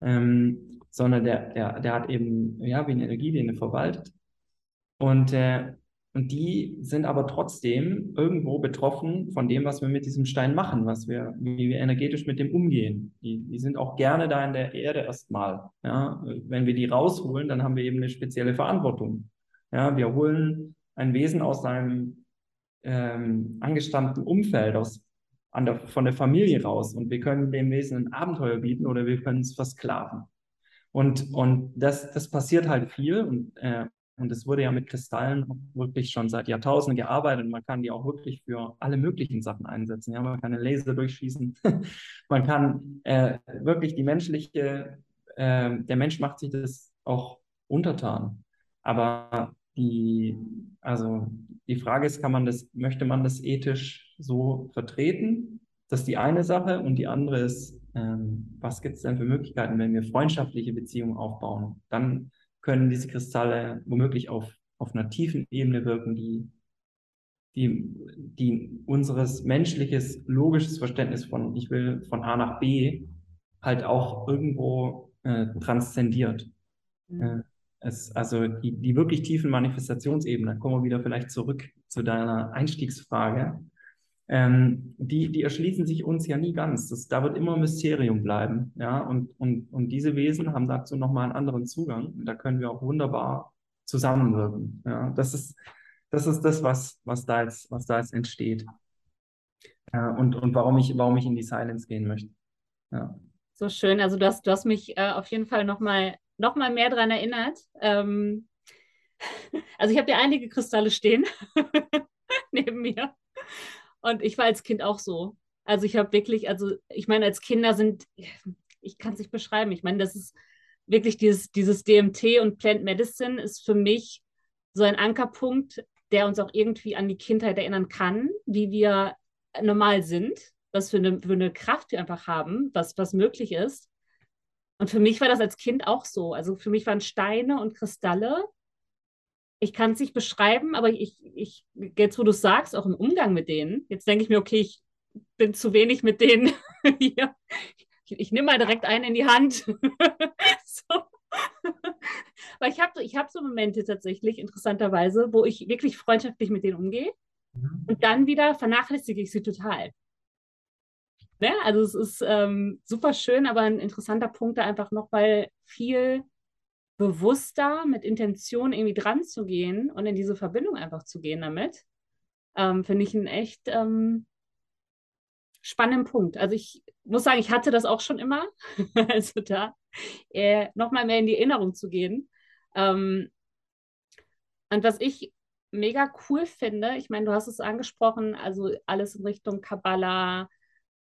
ähm, sondern der, der, der hat eben, ja, wie eine Energie, die er verwaltet. Und, äh, und die sind aber trotzdem irgendwo betroffen von dem, was wir mit diesem Stein machen, was wir, wie wir energetisch mit dem umgehen. Die, die sind auch gerne da in der Erde erstmal. Ja? Wenn wir die rausholen, dann haben wir eben eine spezielle Verantwortung. Ja? Wir holen ein Wesen aus seinem ähm, angestammten Umfeld, aus an der, von der Familie raus und wir können dem Wesen ein Abenteuer bieten oder wir können es versklaven. Und, und das, das passiert halt viel und, äh, und es wurde ja mit Kristallen wirklich schon seit Jahrtausenden gearbeitet man kann die auch wirklich für alle möglichen Sachen einsetzen. Ja, man kann einen Laser durchschießen, [laughs] man kann äh, wirklich die menschliche, äh, der Mensch macht sich das auch untertan. Aber die, also die Frage ist, kann man das, möchte man das ethisch so vertreten? Das ist die eine Sache. Und die andere ist, ähm, was gibt es denn für Möglichkeiten, wenn wir freundschaftliche Beziehungen aufbauen? Dann können diese Kristalle womöglich auf, auf einer tiefen Ebene wirken, die, die, die unseres menschliches, logisches Verständnis von, ich will von A nach B, halt auch irgendwo äh, transzendiert. Mhm. Äh, es, also die, die wirklich tiefen Manifestationsebenen, kommen wir wieder vielleicht zurück zu deiner Einstiegsfrage, ähm, die, die erschließen sich uns ja nie ganz. Das, da wird immer ein Mysterium bleiben. Ja? Und, und, und diese Wesen haben dazu nochmal einen anderen Zugang. Und da können wir auch wunderbar zusammenwirken. Ja? Das, ist, das ist das, was, was, da, jetzt, was da jetzt entsteht. Ja, und, und warum, ich, warum ich in die Silence gehen möchte. Ja. So schön. Also du hast, du hast mich äh, auf jeden Fall nochmal noch mal mehr daran erinnert. Ähm, [laughs] also ich habe ja einige Kristalle stehen [laughs] neben mir. Und ich war als Kind auch so. Also ich habe wirklich, also ich meine, als Kinder sind, ich kann es nicht beschreiben. Ich meine, das ist wirklich dieses, dieses DMT und Plant Medicine ist für mich so ein Ankerpunkt, der uns auch irgendwie an die Kindheit erinnern kann, wie wir normal sind, was für eine, für eine Kraft wir einfach haben, was, was möglich ist. Und für mich war das als Kind auch so. Also für mich waren Steine und Kristalle. Ich kann es nicht beschreiben, aber ich, ich, jetzt wo du es sagst, auch im Umgang mit denen, jetzt denke ich mir, okay, ich bin zu wenig mit denen [laughs] hier. Ich, ich nehme mal direkt einen in die Hand. [laughs] so. Weil ich habe ich hab so Momente tatsächlich, interessanterweise, wo ich wirklich freundschaftlich mit denen umgehe. Mhm. Und dann wieder vernachlässige ich sie total. Ne? Also es ist ähm, super schön, aber ein interessanter Punkt da einfach noch, weil viel bewusster mit Intention irgendwie dran zu gehen und in diese Verbindung einfach zu gehen damit, ähm, finde ich einen echt ähm, spannenden Punkt. Also ich muss sagen, ich hatte das auch schon immer, [laughs] also da äh, nochmal mehr in die Erinnerung zu gehen. Ähm, und was ich mega cool finde, ich meine, du hast es angesprochen, also alles in Richtung Kabbalah,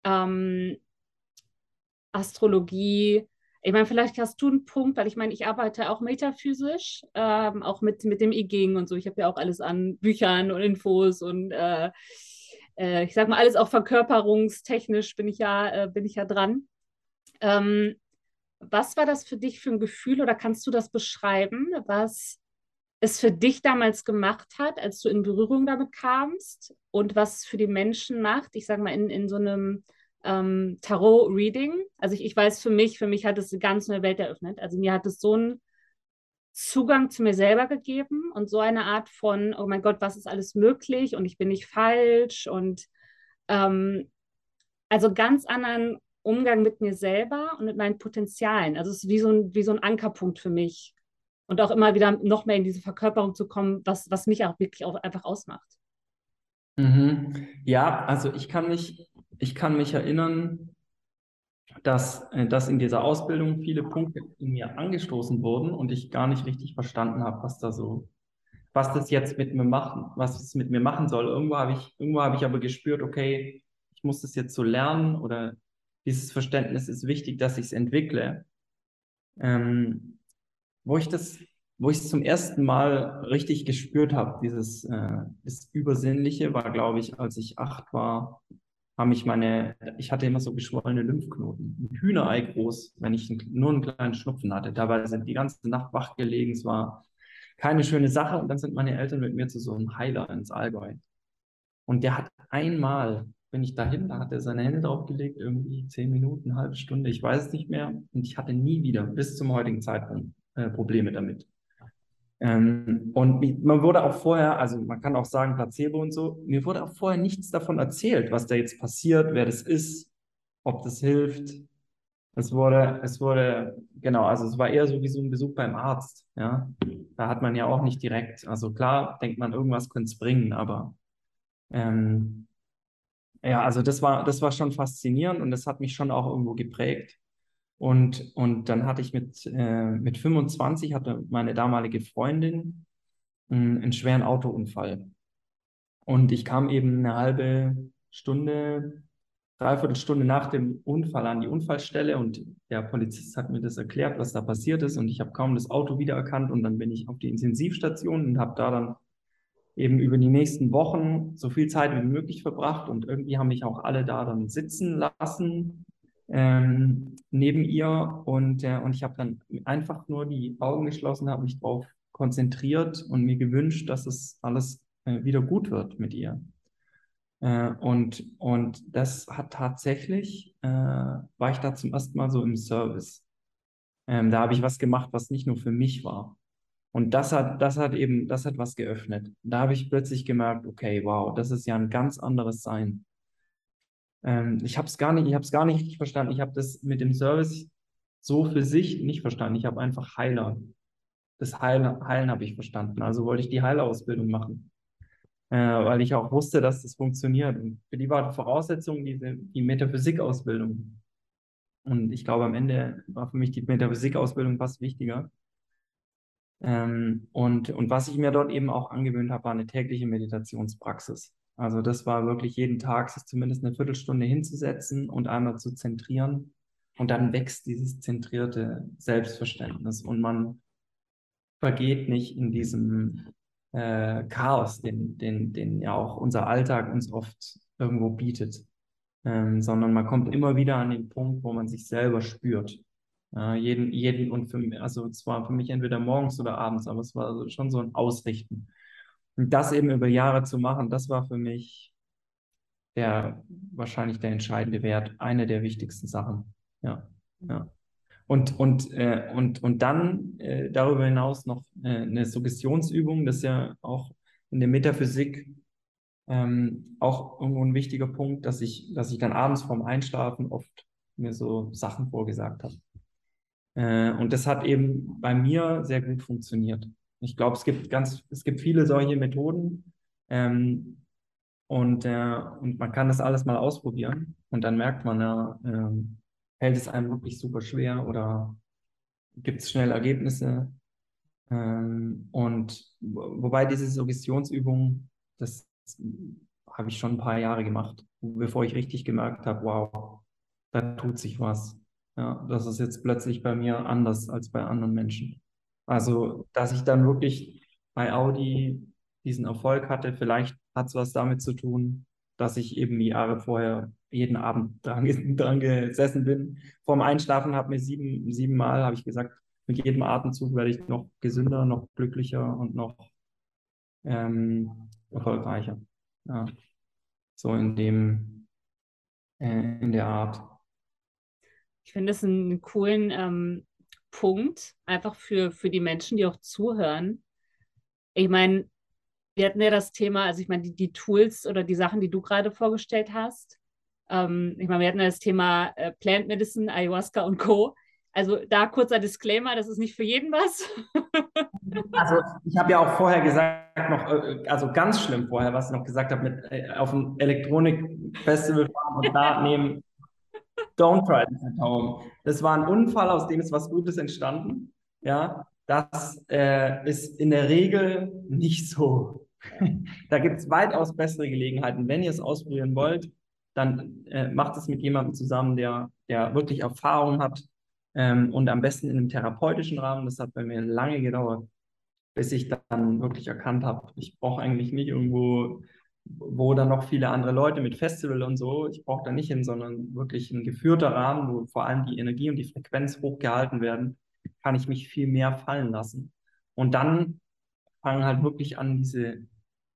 ähm, Astrologie. Ich meine, vielleicht hast du einen Punkt, weil ich meine, ich arbeite auch metaphysisch, ähm, auch mit, mit dem I Ging und so. Ich habe ja auch alles an Büchern und Infos und äh, äh, ich sag mal, alles auch verkörperungstechnisch bin ich ja, äh, bin ich ja dran. Ähm, was war das für dich für ein Gefühl oder kannst du das beschreiben, was es für dich damals gemacht hat, als du in Berührung damit kamst und was für die Menschen macht, ich sage mal in, in so einem ähm, Tarot-Reading. Also ich, ich weiß für mich, für mich hat es eine ganz neue Welt eröffnet. Also mir hat es so einen Zugang zu mir selber gegeben und so eine Art von, oh mein Gott, was ist alles möglich und ich bin nicht falsch und ähm, also ganz anderen Umgang mit mir selber und mit meinen Potenzialen. Also es ist wie so ein, wie so ein Ankerpunkt für mich. Und auch immer wieder noch mehr in diese Verkörperung zu kommen, was, was mich auch wirklich auch einfach ausmacht. Mhm. Ja, also ich kann mich, ich kann mich erinnern, dass, äh, dass in dieser Ausbildung viele Punkte in mir angestoßen wurden und ich gar nicht richtig verstanden habe, was da so, was das jetzt mit mir machen, was es mit mir machen soll. Irgendwo habe ich, irgendwo habe ich aber gespürt, okay, ich muss das jetzt so lernen oder dieses Verständnis ist wichtig, dass ich es entwickle. Ähm, wo ich das, wo ich es zum ersten Mal richtig gespürt habe, dieses äh, das Übersinnliche, war, glaube ich, als ich acht war, haben mich meine, ich hatte immer so geschwollene Lymphknoten, ein Hühnerei groß, wenn ich nur einen kleinen Schnupfen hatte. Dabei sind die ganze Nacht wach gelegen, es war keine schöne Sache und dann sind meine Eltern mit mir zu so einem Heiler ins Allgäu. Und der hat einmal bin ich dahin, da hat er seine Hände draufgelegt, irgendwie zehn Minuten, halbe Stunde, ich weiß es nicht mehr. Und ich hatte nie wieder bis zum heutigen Zeitpunkt äh, Probleme damit. Ähm, und man wurde auch vorher, also man kann auch sagen Placebo und so, mir wurde auch vorher nichts davon erzählt, was da jetzt passiert, wer das ist, ob das hilft. Es wurde, es wurde, genau, also es war eher so wie so ein Besuch beim Arzt, ja. Da hat man ja auch nicht direkt, also klar denkt man, irgendwas könnte es bringen, aber ähm, ja, also das war, das war schon faszinierend und das hat mich schon auch irgendwo geprägt. Und, und dann hatte ich mit, äh, mit 25 hatte meine damalige Freundin einen, einen schweren Autounfall. Und ich kam eben eine halbe Stunde, dreiviertel Stunde nach dem Unfall an die Unfallstelle und der Polizist hat mir das erklärt, was da passiert ist. Und ich habe kaum das Auto wiedererkannt und dann bin ich auf die Intensivstation und habe da dann eben über die nächsten Wochen so viel Zeit wie möglich verbracht. Und irgendwie haben mich auch alle da dann sitzen lassen ähm, neben ihr und, äh, und ich habe dann einfach nur die Augen geschlossen, habe mich darauf konzentriert und mir gewünscht, dass es alles äh, wieder gut wird mit ihr. Äh, und, und das hat tatsächlich, äh, war ich da zum ersten Mal so im Service. Ähm, da habe ich was gemacht, was nicht nur für mich war, und das hat, das hat eben, das hat was geöffnet. Da habe ich plötzlich gemerkt, okay, wow, das ist ja ein ganz anderes Sein. Ähm, ich habe es gar nicht, ich habe es gar nicht verstanden. Ich habe das mit dem Service so für sich nicht verstanden. Ich habe einfach Heiler. Das Heilen, Heilen habe ich verstanden. Also wollte ich die Heilerausbildung machen. Äh, weil ich auch wusste, dass das funktioniert. Und für die war die Voraussetzung diese, die Metaphysikausbildung. Und ich glaube, am Ende war für mich die Metaphysikausbildung fast wichtiger. Ähm, und, und was ich mir dort eben auch angewöhnt habe, war eine tägliche Meditationspraxis. Also das war wirklich jeden Tag, sich zumindest eine Viertelstunde hinzusetzen und einmal zu zentrieren. Und dann wächst dieses zentrierte Selbstverständnis und man vergeht nicht in diesem äh, Chaos, den, den, den ja auch unser Alltag uns oft irgendwo bietet, ähm, sondern man kommt immer wieder an den Punkt, wo man sich selber spürt. Äh, jeden, jeden und für also zwar für mich entweder morgens oder abends, aber es war schon so ein Ausrichten. Und das eben über Jahre zu machen, das war für mich der wahrscheinlich der entscheidende Wert, eine der wichtigsten Sachen. Ja, ja. Und, und, äh, und, und dann äh, darüber hinaus noch äh, eine Suggestionsübung, das ist ja auch in der Metaphysik ähm, auch irgendwo ein wichtiger Punkt, dass ich, dass ich dann abends vorm Einschlafen oft mir so Sachen vorgesagt habe. Äh, und das hat eben bei mir sehr gut funktioniert. Ich glaube, es gibt ganz, es gibt viele solche Methoden. Ähm, und, äh, und man kann das alles mal ausprobieren. Und dann merkt man, ja, äh, fällt es einem wirklich super schwer oder gibt es schnell Ergebnisse. Ähm, und wobei diese Suggestionsübung, das habe ich schon ein paar Jahre gemacht, bevor ich richtig gemerkt habe, wow, da tut sich was. Ja, das ist jetzt plötzlich bei mir anders als bei anderen Menschen. Also, dass ich dann wirklich bei Audi diesen Erfolg hatte, vielleicht hat es was damit zu tun, dass ich eben die Jahre vorher jeden Abend [laughs] dran, dran gesessen bin. Vorm Einschlafen habe mir sieben, sieben Mal, habe ich gesagt, mit jedem Atemzug werde ich noch gesünder, noch glücklicher und noch ähm, erfolgreicher. Ja. So in dem, äh, in der Art. Ich finde es einen coolen ähm, Punkt, einfach für, für die Menschen, die auch zuhören. Ich meine, wir hatten ja das Thema, also ich meine, die, die Tools oder die Sachen, die du gerade vorgestellt hast. Ähm, ich meine, wir hatten ja das Thema äh, Plant Medicine, Ayahuasca und Co. Also da kurzer Disclaimer, das ist nicht für jeden was. [laughs] also ich habe ja auch vorher gesagt, noch, äh, also ganz schlimm vorher, was ich noch gesagt habe, mit äh, auf ein Elektronikfestival fahren und [laughs] da nehmen, don't try at home. Das war ein Unfall, aus dem ist was Gutes entstanden. Ja, das äh, ist in der Regel nicht so. [laughs] da gibt es weitaus bessere Gelegenheiten. Wenn ihr es ausprobieren wollt, dann äh, macht es mit jemandem zusammen, der, der wirklich Erfahrung hat ähm, und am besten in einem therapeutischen Rahmen. Das hat bei mir lange gedauert, bis ich dann wirklich erkannt habe, ich brauche eigentlich nicht irgendwo, wo dann noch viele andere Leute mit Festival und so, ich brauche da nicht hin, sondern wirklich ein geführter Rahmen, wo vor allem die Energie und die Frequenz hochgehalten werden kann ich mich viel mehr fallen lassen. Und dann fangen halt wirklich an, diese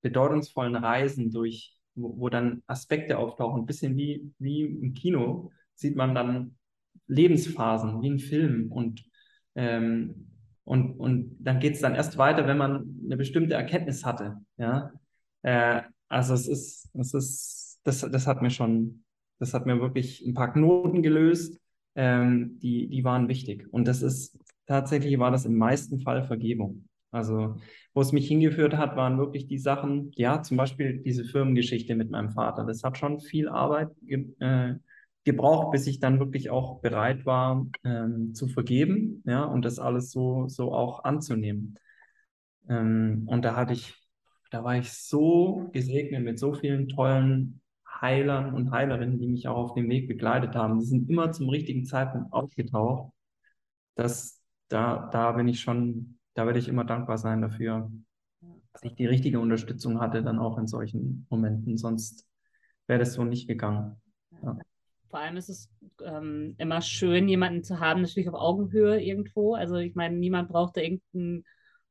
bedeutungsvollen Reisen durch, wo, wo dann Aspekte auftauchen, ein bisschen wie, wie im Kino, sieht man dann Lebensphasen, wie ein Film und ähm, und, und dann geht es dann erst weiter, wenn man eine bestimmte Erkenntnis hatte. Ja? Äh, also es ist, es ist, das, das hat mir schon, das hat mir wirklich ein paar Knoten gelöst, ähm, die, die waren wichtig. Und das ist tatsächlich war das im meisten Fall Vergebung. Also, wo es mich hingeführt hat, waren wirklich die Sachen, ja, zum Beispiel diese Firmengeschichte mit meinem Vater. Das hat schon viel Arbeit ge äh, gebraucht, bis ich dann wirklich auch bereit war, ähm, zu vergeben, ja, und das alles so, so auch anzunehmen. Ähm, und da hatte ich, da war ich so gesegnet mit so vielen tollen Heilern und Heilerinnen, die mich auch auf dem Weg begleitet haben. Die sind immer zum richtigen Zeitpunkt aufgetaucht. Das, da, da bin ich schon, da werde ich immer dankbar sein dafür, dass ich die richtige Unterstützung hatte, dann auch in solchen Momenten. Sonst wäre das so nicht gegangen. Ja. Vor allem ist es ähm, immer schön, jemanden zu haben, natürlich auf Augenhöhe irgendwo. Also ich meine, niemand braucht da irgendeinen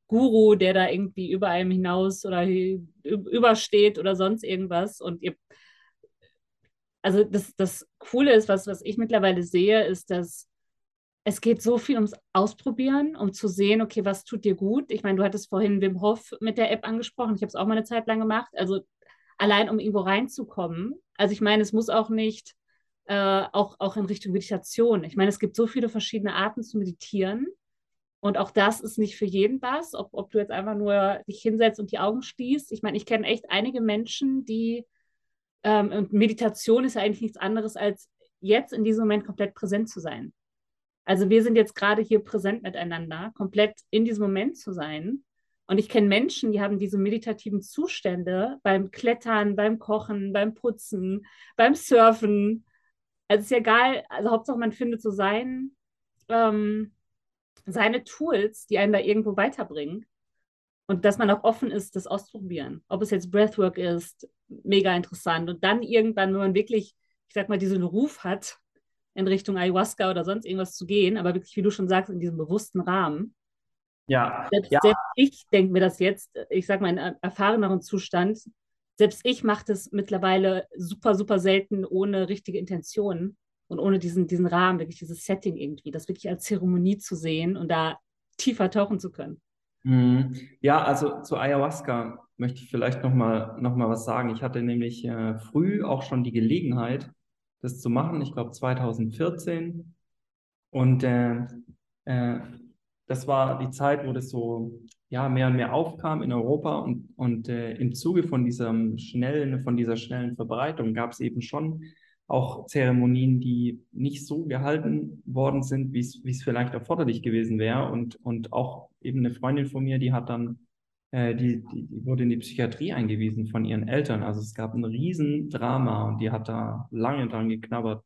Guru, der da irgendwie über einem hinaus oder übersteht oder sonst irgendwas. Und ihr, also das, das Coole ist, was, was ich mittlerweile sehe, ist, dass es geht so viel ums Ausprobieren, um zu sehen, okay, was tut dir gut. Ich meine, du hattest vorhin Wim Hof mit der App angesprochen. Ich habe es auch mal eine Zeit lang gemacht. Also allein, um irgendwo reinzukommen. Also ich meine, es muss auch nicht äh, auch, auch in Richtung Meditation. Ich meine, es gibt so viele verschiedene Arten zu meditieren. Und auch das ist nicht für jeden was, ob, ob du jetzt einfach nur dich hinsetzt und die Augen schließt. Ich meine, ich kenne echt einige Menschen, die, ähm, und Meditation ist ja eigentlich nichts anderes, als jetzt in diesem Moment komplett präsent zu sein. Also wir sind jetzt gerade hier präsent miteinander, komplett in diesem Moment zu sein. Und ich kenne Menschen, die haben diese meditativen Zustände beim Klettern, beim Kochen, beim Putzen, beim Surfen. Also es ist ja egal, also Hauptsache man findet so sein, ähm, seine Tools, die einen da irgendwo weiterbringen. Und dass man auch offen ist, das auszuprobieren. Ob es jetzt Breathwork ist, mega interessant. Und dann irgendwann, wenn man wirklich, ich sag mal, diesen Ruf hat, in Richtung Ayahuasca oder sonst irgendwas zu gehen, aber wirklich, wie du schon sagst, in diesem bewussten Rahmen. Ja. Selbst, ja. selbst ich denke mir das jetzt, ich sage mal, in erfahreneren Zustand, selbst ich mache das mittlerweile super, super selten ohne richtige Intention und ohne diesen, diesen Rahmen, wirklich dieses Setting irgendwie, das wirklich als Zeremonie zu sehen und da tiefer tauchen zu können. Mhm. Ja, also zu Ayahuasca möchte ich vielleicht nochmal noch mal was sagen. Ich hatte nämlich äh, früh auch schon die Gelegenheit, das zu machen, ich glaube 2014. Und äh, äh, das war die Zeit, wo das so ja, mehr und mehr aufkam in Europa und, und äh, im Zuge von diesem schnellen, von dieser schnellen Verbreitung gab es eben schon auch Zeremonien, die nicht so gehalten worden sind, wie es vielleicht erforderlich gewesen wäre. Und, und auch eben eine Freundin von mir, die hat dann äh, die, die, wurde in die Psychiatrie eingewiesen von ihren Eltern. Also es gab ein Riesendrama und die hat da lange dran geknabbert.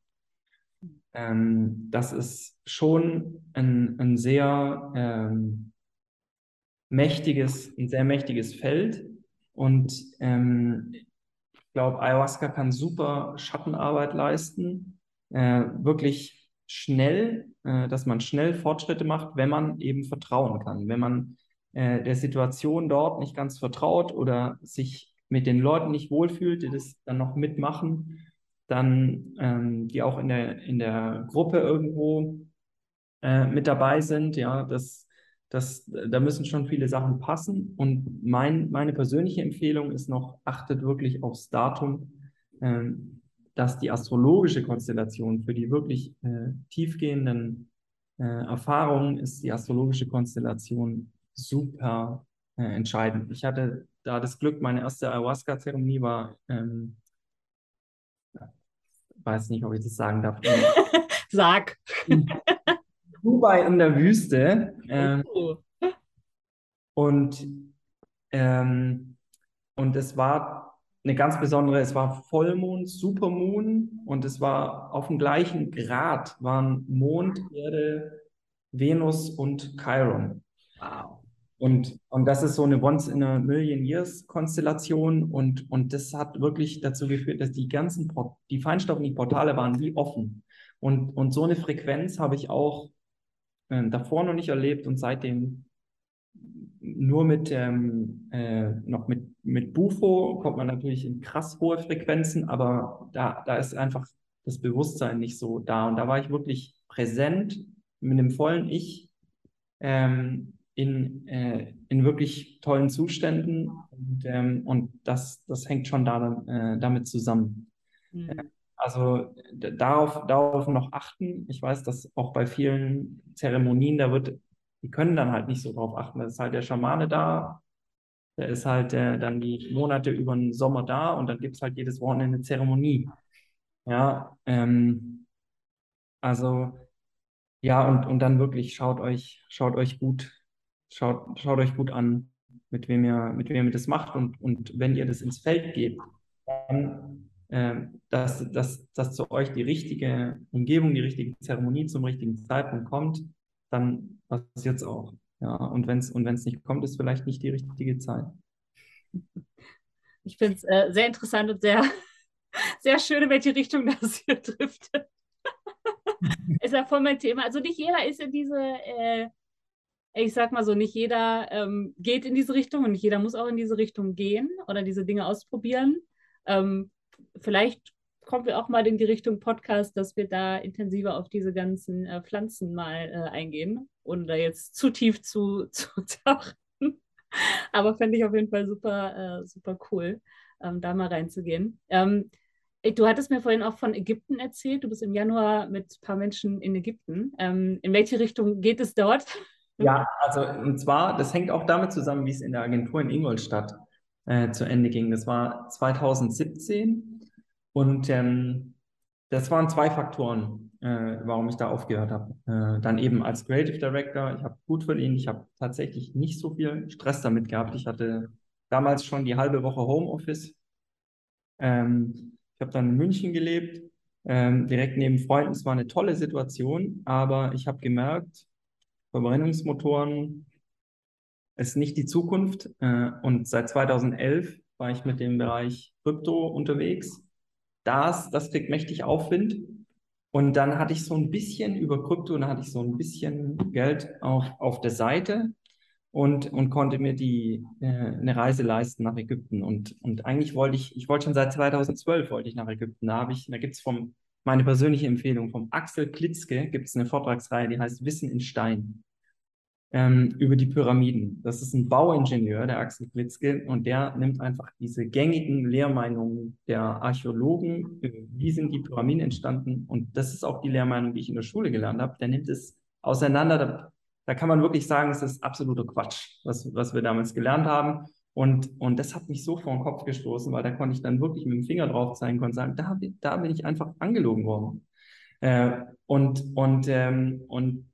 Ähm, das ist schon ein, ein sehr ähm, mächtiges, ein sehr mächtiges Feld. Und ähm, glaube, Ayahuasca kann super Schattenarbeit leisten, äh, wirklich schnell, äh, dass man schnell Fortschritte macht, wenn man eben vertrauen kann. Wenn man äh, der Situation dort nicht ganz vertraut oder sich mit den Leuten nicht wohlfühlt, die das dann noch mitmachen, dann ähm, die auch in der, in der Gruppe irgendwo äh, mit dabei sind, ja, das, das, da müssen schon viele Sachen passen. Und mein, meine persönliche Empfehlung ist noch, achtet wirklich aufs Datum, ähm, dass die astrologische Konstellation für die wirklich äh, tiefgehenden äh, Erfahrungen ist die astrologische Konstellation super äh, entscheidend. Ich hatte da das Glück, meine erste Ayahuasca-Zeremonie war, ähm, weiß nicht, ob ich das sagen darf. [laughs] Sag. Dubai in der Wüste. Ähm, oh. Und, ähm, und es war eine ganz besondere, es war Vollmond, Supermoon und es war auf dem gleichen Grad waren Mond, Erde, Venus und Chiron. Wow. Und, und das ist so eine Once in a Million Years Konstellation und, und das hat wirklich dazu geführt, dass die ganzen, Port die feinstofflichen Portale waren wie offen. Und, und so eine Frequenz habe ich auch äh, davor noch nicht erlebt und seitdem nur mit ähm, äh, noch mit, mit Bufo kommt man natürlich in krass hohe Frequenzen, aber da, da ist einfach das Bewusstsein nicht so da. Und da war ich wirklich präsent mit dem vollen Ich. Ähm, in, äh, in wirklich tollen Zuständen und, ähm, und das, das hängt schon da, äh, damit zusammen. Mhm. Also darauf, darauf noch achten. Ich weiß, dass auch bei vielen Zeremonien, da wird, die können dann halt nicht so drauf achten. Da ist halt der Schamane da, der ist halt äh, dann die Monate über den Sommer da und dann gibt es halt jedes Wochenende eine Zeremonie. Ja, ähm, also ja, und, und dann wirklich schaut euch, schaut euch gut Schaut, schaut euch gut an, mit wem ihr, mit wem ihr das macht und, und wenn ihr das ins Feld gebt, dann, dass, dass, dass zu euch die richtige Umgebung, die richtige Zeremonie zum richtigen Zeitpunkt kommt, dann passiert es auch. Ja, und wenn es und wenn's nicht kommt, ist vielleicht nicht die richtige Zeit. Ich finde es äh, sehr interessant und sehr, [laughs] sehr schön, in welche Richtung das hier trifft. [laughs] ist ja voll mein Thema. Also nicht jeder ist in diese äh, ich sag mal so, nicht jeder ähm, geht in diese Richtung und nicht jeder muss auch in diese Richtung gehen oder diese Dinge ausprobieren. Ähm, vielleicht kommen wir auch mal in die Richtung Podcast, dass wir da intensiver auf diese ganzen äh, Pflanzen mal äh, eingehen, ohne da jetzt zu tief zu, [laughs] zu tauchen. Aber fände ich auf jeden Fall super, äh, super cool, ähm, da mal reinzugehen. Ähm, du hattest mir vorhin auch von Ägypten erzählt. Du bist im Januar mit ein paar Menschen in Ägypten. Ähm, in welche Richtung geht es dort? Ja, also und zwar, das hängt auch damit zusammen, wie es in der Agentur in Ingolstadt äh, zu Ende ging. Das war 2017 und ähm, das waren zwei Faktoren, äh, warum ich da aufgehört habe. Äh, dann eben als Creative Director, ich habe gut verdient, ich habe tatsächlich nicht so viel Stress damit gehabt. Ich hatte damals schon die halbe Woche Homeoffice. Ähm, ich habe dann in München gelebt, ähm, direkt neben Freunden. Es war eine tolle Situation, aber ich habe gemerkt, Verbrennungsmotoren ist nicht die Zukunft. Äh, und seit 2011 war ich mit dem Bereich Krypto unterwegs. Das, das kriegt mächtig Aufwind. Und dann hatte ich so ein bisschen über Krypto, dann hatte ich so ein bisschen Geld auf, auf der Seite und, und konnte mir die, äh, eine Reise leisten nach Ägypten. Und, und eigentlich wollte ich, ich wollte schon seit 2012 wollte ich nach Ägypten. Da habe ich, da gibt es meine persönliche Empfehlung vom Axel Klitzke gibt es eine Vortragsreihe, die heißt Wissen in Stein ähm, über die Pyramiden. Das ist ein Bauingenieur, der Axel Klitzke, und der nimmt einfach diese gängigen Lehrmeinungen der Archäologen, wie sind die Pyramiden entstanden, und das ist auch die Lehrmeinung, die ich in der Schule gelernt habe. Der nimmt es auseinander. Da, da kann man wirklich sagen, es ist absoluter Quatsch, was, was wir damals gelernt haben. Und, und das hat mich so vor den Kopf gestoßen, weil da konnte ich dann wirklich mit dem Finger drauf zeigen und sagen, da, da bin ich einfach angelogen worden. Äh, und, und, ähm, und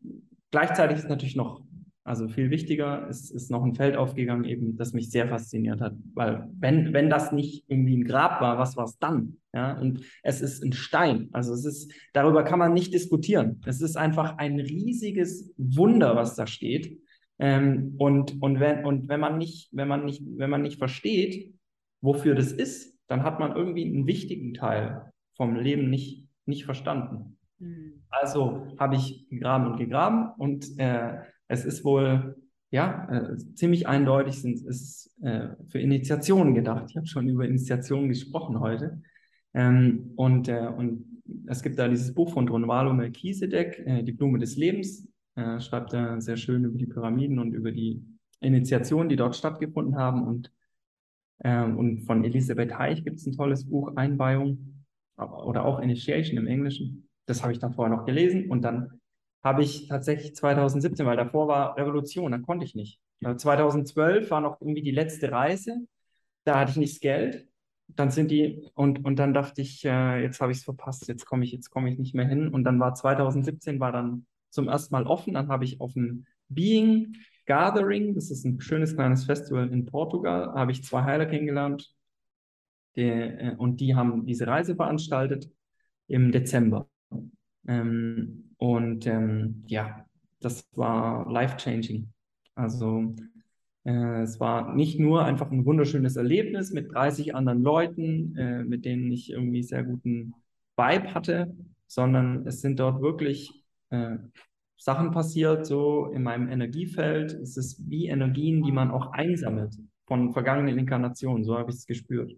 gleichzeitig ist natürlich noch, also viel wichtiger, ist, ist noch ein Feld aufgegangen, eben, das mich sehr fasziniert hat. Weil wenn, wenn das nicht irgendwie ein Grab war, was war es dann? Ja, und es ist ein Stein. Also es ist, darüber kann man nicht diskutieren. Es ist einfach ein riesiges Wunder, was da steht. Ähm, und, und, wenn, und wenn man nicht, wenn man nicht, wenn man nicht versteht, wofür das ist, dann hat man irgendwie einen wichtigen Teil vom Leben nicht, nicht verstanden. Mhm. Also habe ich gegraben und gegraben und äh, es ist wohl ja äh, ziemlich eindeutig sind es äh, für Initiationen gedacht. Ich habe schon über Initiationen gesprochen heute. Ähm, und, äh, und es gibt da dieses Buch von Dronvalo Melchizedek, äh, Die Blume des Lebens. Er schreibt da sehr schön über die Pyramiden und über die Initiationen, die dort stattgefunden haben. Und, ähm, und von Elisabeth Heich gibt es ein tolles Buch, Einweihung oder auch Initiation im Englischen. Das habe ich dann vorher noch gelesen und dann habe ich tatsächlich 2017, weil davor war Revolution, dann konnte ich nicht. 2012 war noch irgendwie die letzte Reise, da hatte ich nicht das Geld. Dann sind die, und, und dann dachte ich, äh, jetzt habe ich es verpasst, jetzt komme ich, jetzt komme ich nicht mehr hin. Und dann war 2017 war dann zum ersten Mal offen. Dann habe ich auf dem Being Gathering, das ist ein schönes kleines Festival in Portugal, habe ich zwei Heiler kennengelernt. Die, äh, und die haben diese Reise veranstaltet im Dezember. Ähm, und ähm, ja, das war life-changing. Also äh, es war nicht nur einfach ein wunderschönes Erlebnis mit 30 anderen Leuten, äh, mit denen ich irgendwie sehr guten Vibe hatte, sondern es sind dort wirklich äh, Sachen passiert, so in meinem Energiefeld. Es ist wie Energien, die man auch einsammelt von vergangenen Inkarnationen. So habe ich es gespürt.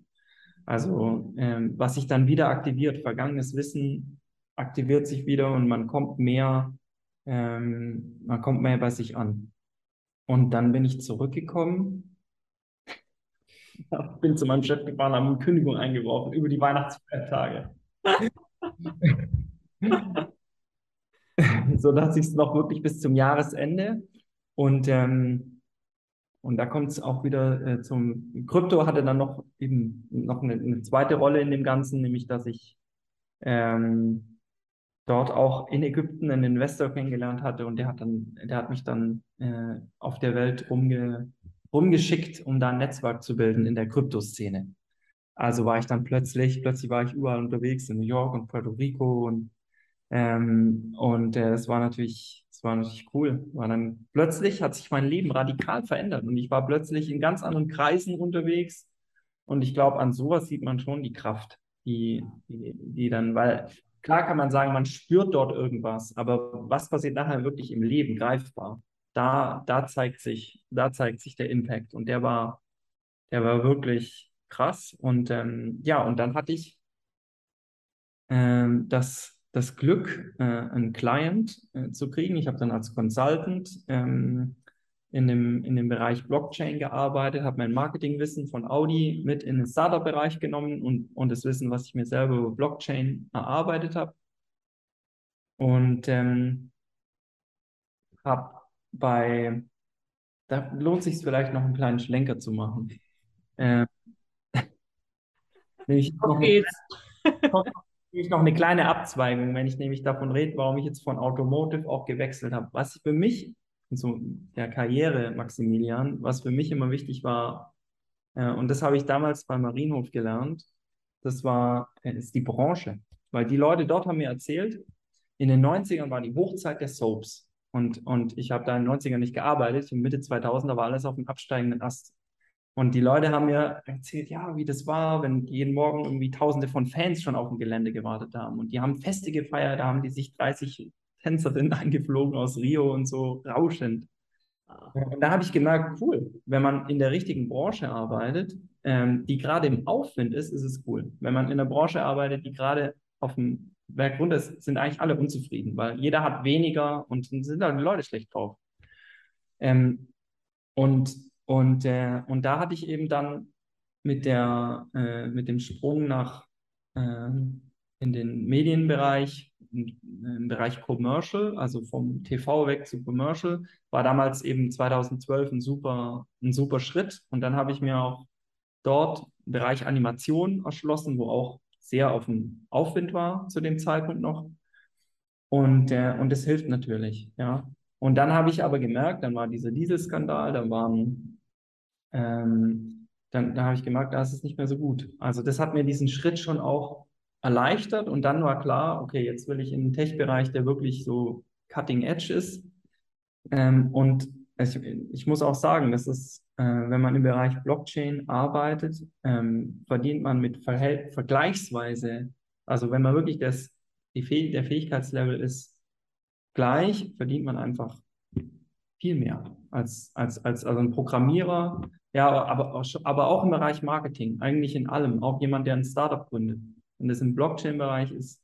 Also, ähm, was sich dann wieder aktiviert, vergangenes Wissen aktiviert sich wieder und man kommt mehr, ähm, man kommt mehr bei sich an. Und dann bin ich zurückgekommen, [laughs] bin zu meinem Chef gefahren, habe eine Kündigung eingeworfen über die Weihnachtsfeiertage. [laughs] so dass ich es noch wirklich bis zum Jahresende und ähm, und da kommt es auch wieder äh, zum Krypto hatte dann noch eben noch eine, eine, zweite Rolle in dem Ganzen, nämlich dass ich ähm, dort auch in Ägypten einen Investor kennengelernt hatte und der hat dann, der hat mich dann äh, auf der Welt rumge, rumgeschickt, um da ein Netzwerk zu bilden in der Kryptoszene. Also war ich dann plötzlich, plötzlich war ich überall unterwegs in New York und Puerto Rico und ähm, und äh, es war natürlich, es war natürlich cool. War dann plötzlich hat sich mein Leben radikal verändert und ich war plötzlich in ganz anderen Kreisen unterwegs. Und ich glaube, an sowas sieht man schon die Kraft, die, die, die dann, weil klar kann man sagen, man spürt dort irgendwas, aber was passiert nachher wirklich im Leben greifbar? Da, da zeigt sich, da zeigt sich der Impact und der war, der war wirklich krass. Und ähm, ja, und dann hatte ich ähm, das das Glück, äh, einen Client äh, zu kriegen. Ich habe dann als Consultant ähm, in, dem, in dem Bereich Blockchain gearbeitet, habe mein Marketingwissen von Audi mit in den Startup-Bereich genommen und, und das Wissen, was ich mir selber über Blockchain erarbeitet habe. Und ähm, habe bei, da lohnt sich vielleicht noch einen kleinen Schlenker zu machen. [laughs] Äh, nämlich noch eine, [laughs] ich noch eine kleine Abzweigung, wenn ich nämlich davon rede, warum ich jetzt von Automotive auch gewechselt habe. Was für mich, so der Karriere Maximilian, was für mich immer wichtig war, äh, und das habe ich damals bei Marienhof gelernt, das war, äh, ist die Branche. Weil die Leute dort haben mir erzählt, in den 90ern war die Hochzeit der Soaps. Und, und ich habe da in den 90ern nicht gearbeitet. In Mitte 2000er war alles auf dem absteigenden Ast. Und die Leute haben mir erzählt, ja, wie das war, wenn jeden Morgen irgendwie Tausende von Fans schon auf dem Gelände gewartet haben. Und die haben Feste gefeiert, da haben die sich 30 Tänzerinnen [laughs] eingeflogen aus Rio und so rauschend. Und da habe ich gemerkt, cool, wenn man in der richtigen Branche arbeitet, ähm, die gerade im Aufwind ist, ist es cool. Wenn man in der Branche arbeitet, die gerade auf dem Berg runter ist, sind eigentlich alle unzufrieden, weil jeder hat weniger und sind da die Leute schlecht drauf. Ähm, und und, äh, und da hatte ich eben dann mit, der, äh, mit dem Sprung nach äh, in den Medienbereich, im Bereich Commercial, also vom TV weg zu Commercial, war damals eben 2012 ein super, ein super Schritt. Und dann habe ich mir auch dort einen Bereich Animation erschlossen, wo auch sehr auf dem Aufwind war zu dem Zeitpunkt noch. Und, äh, und das hilft natürlich, ja. Und dann habe ich aber gemerkt, dann war dieser Dieselskandal, da waren ähm, dann da habe ich gemerkt, da ist es nicht mehr so gut. Also das hat mir diesen Schritt schon auch erleichtert und dann war klar, okay, jetzt will ich in den Tech-Bereich, der wirklich so cutting edge ist. Ähm, und ich, ich muss auch sagen, das ist äh, wenn man im Bereich Blockchain arbeitet, ähm, verdient man mit Verhält vergleichsweise, also wenn man wirklich das, die Fäh der Fähigkeitslevel ist gleich, verdient man einfach viel mehr als, als, als also ein Programmierer, ja, aber, aber auch im Bereich Marketing, eigentlich in allem, auch jemand, der ein Startup gründet. Wenn das im Blockchain-Bereich ist,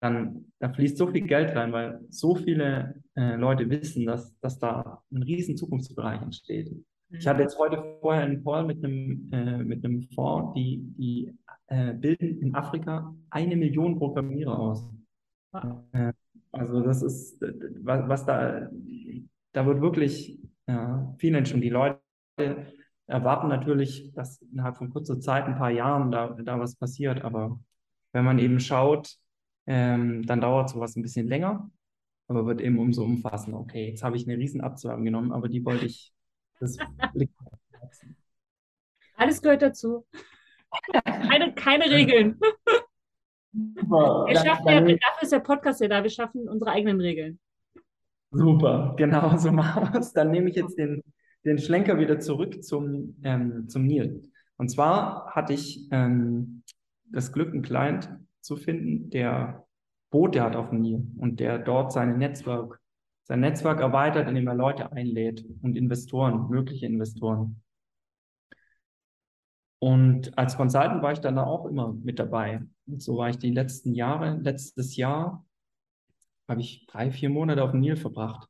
dann da fließt so viel Geld rein, weil so viele äh, Leute wissen, dass, dass da ein riesen Zukunftsbereich entsteht. Ich mhm. hatte jetzt heute vorher einen Call mit einem, äh, mit einem Fonds, die, die äh, bilden in Afrika eine Million Programmierer aus. Äh, also das ist, was, was da, da wird wirklich ja, viel Menschen. Die Leute erwarten natürlich, dass innerhalb von kurzer Zeit, ein paar Jahren da, da was passiert. Aber wenn man eben schaut, ähm, dann dauert sowas ein bisschen länger, aber wird eben umso umfassender. Okay, jetzt habe ich eine Riesenabzweigung genommen, aber die wollte ich, das liegt Alles gehört dazu. Keine, keine Regeln. Super. Wir schaffen ja, dafür ist der Podcast ja da, wir schaffen unsere eigenen Regeln. Super, genau so machen wir es. Dann nehme ich jetzt den, den Schlenker wieder zurück zum, ähm, zum Nil. Und zwar hatte ich ähm, das Glück, einen Client zu finden, der Boote hat auf dem Nil und der dort seine Netzwerk, sein Netzwerk erweitert, indem er Leute einlädt und Investoren, mögliche Investoren. Und als Consultant war ich dann auch immer mit dabei. Und so war ich die letzten Jahre. Letztes Jahr habe ich drei, vier Monate auf dem Nil verbracht.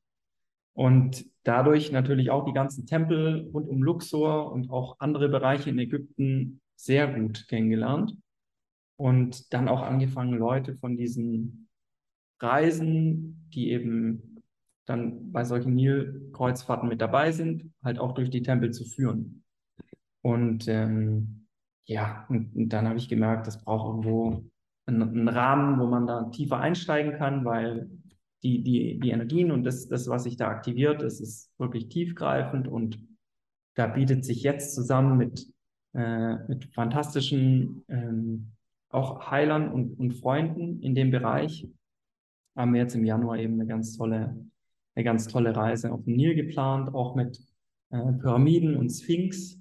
Und dadurch natürlich auch die ganzen Tempel rund um Luxor und auch andere Bereiche in Ägypten sehr gut kennengelernt. Und dann auch angefangen, Leute von diesen Reisen, die eben dann bei solchen Nil-Kreuzfahrten mit dabei sind, halt auch durch die Tempel zu führen. Und ähm, ja, und, und dann habe ich gemerkt, das braucht irgendwo einen, einen, Rahmen, wo man da tiefer einsteigen kann, weil die, die, die Energien und das, das, was sich da aktiviert, das ist wirklich tiefgreifend und da bietet sich jetzt zusammen mit, äh, mit fantastischen ähm, auch Heilern und, und Freunden in dem Bereich, haben wir jetzt im Januar eben eine ganz tolle, eine ganz tolle Reise auf dem Nil geplant, auch mit äh, Pyramiden und Sphinx.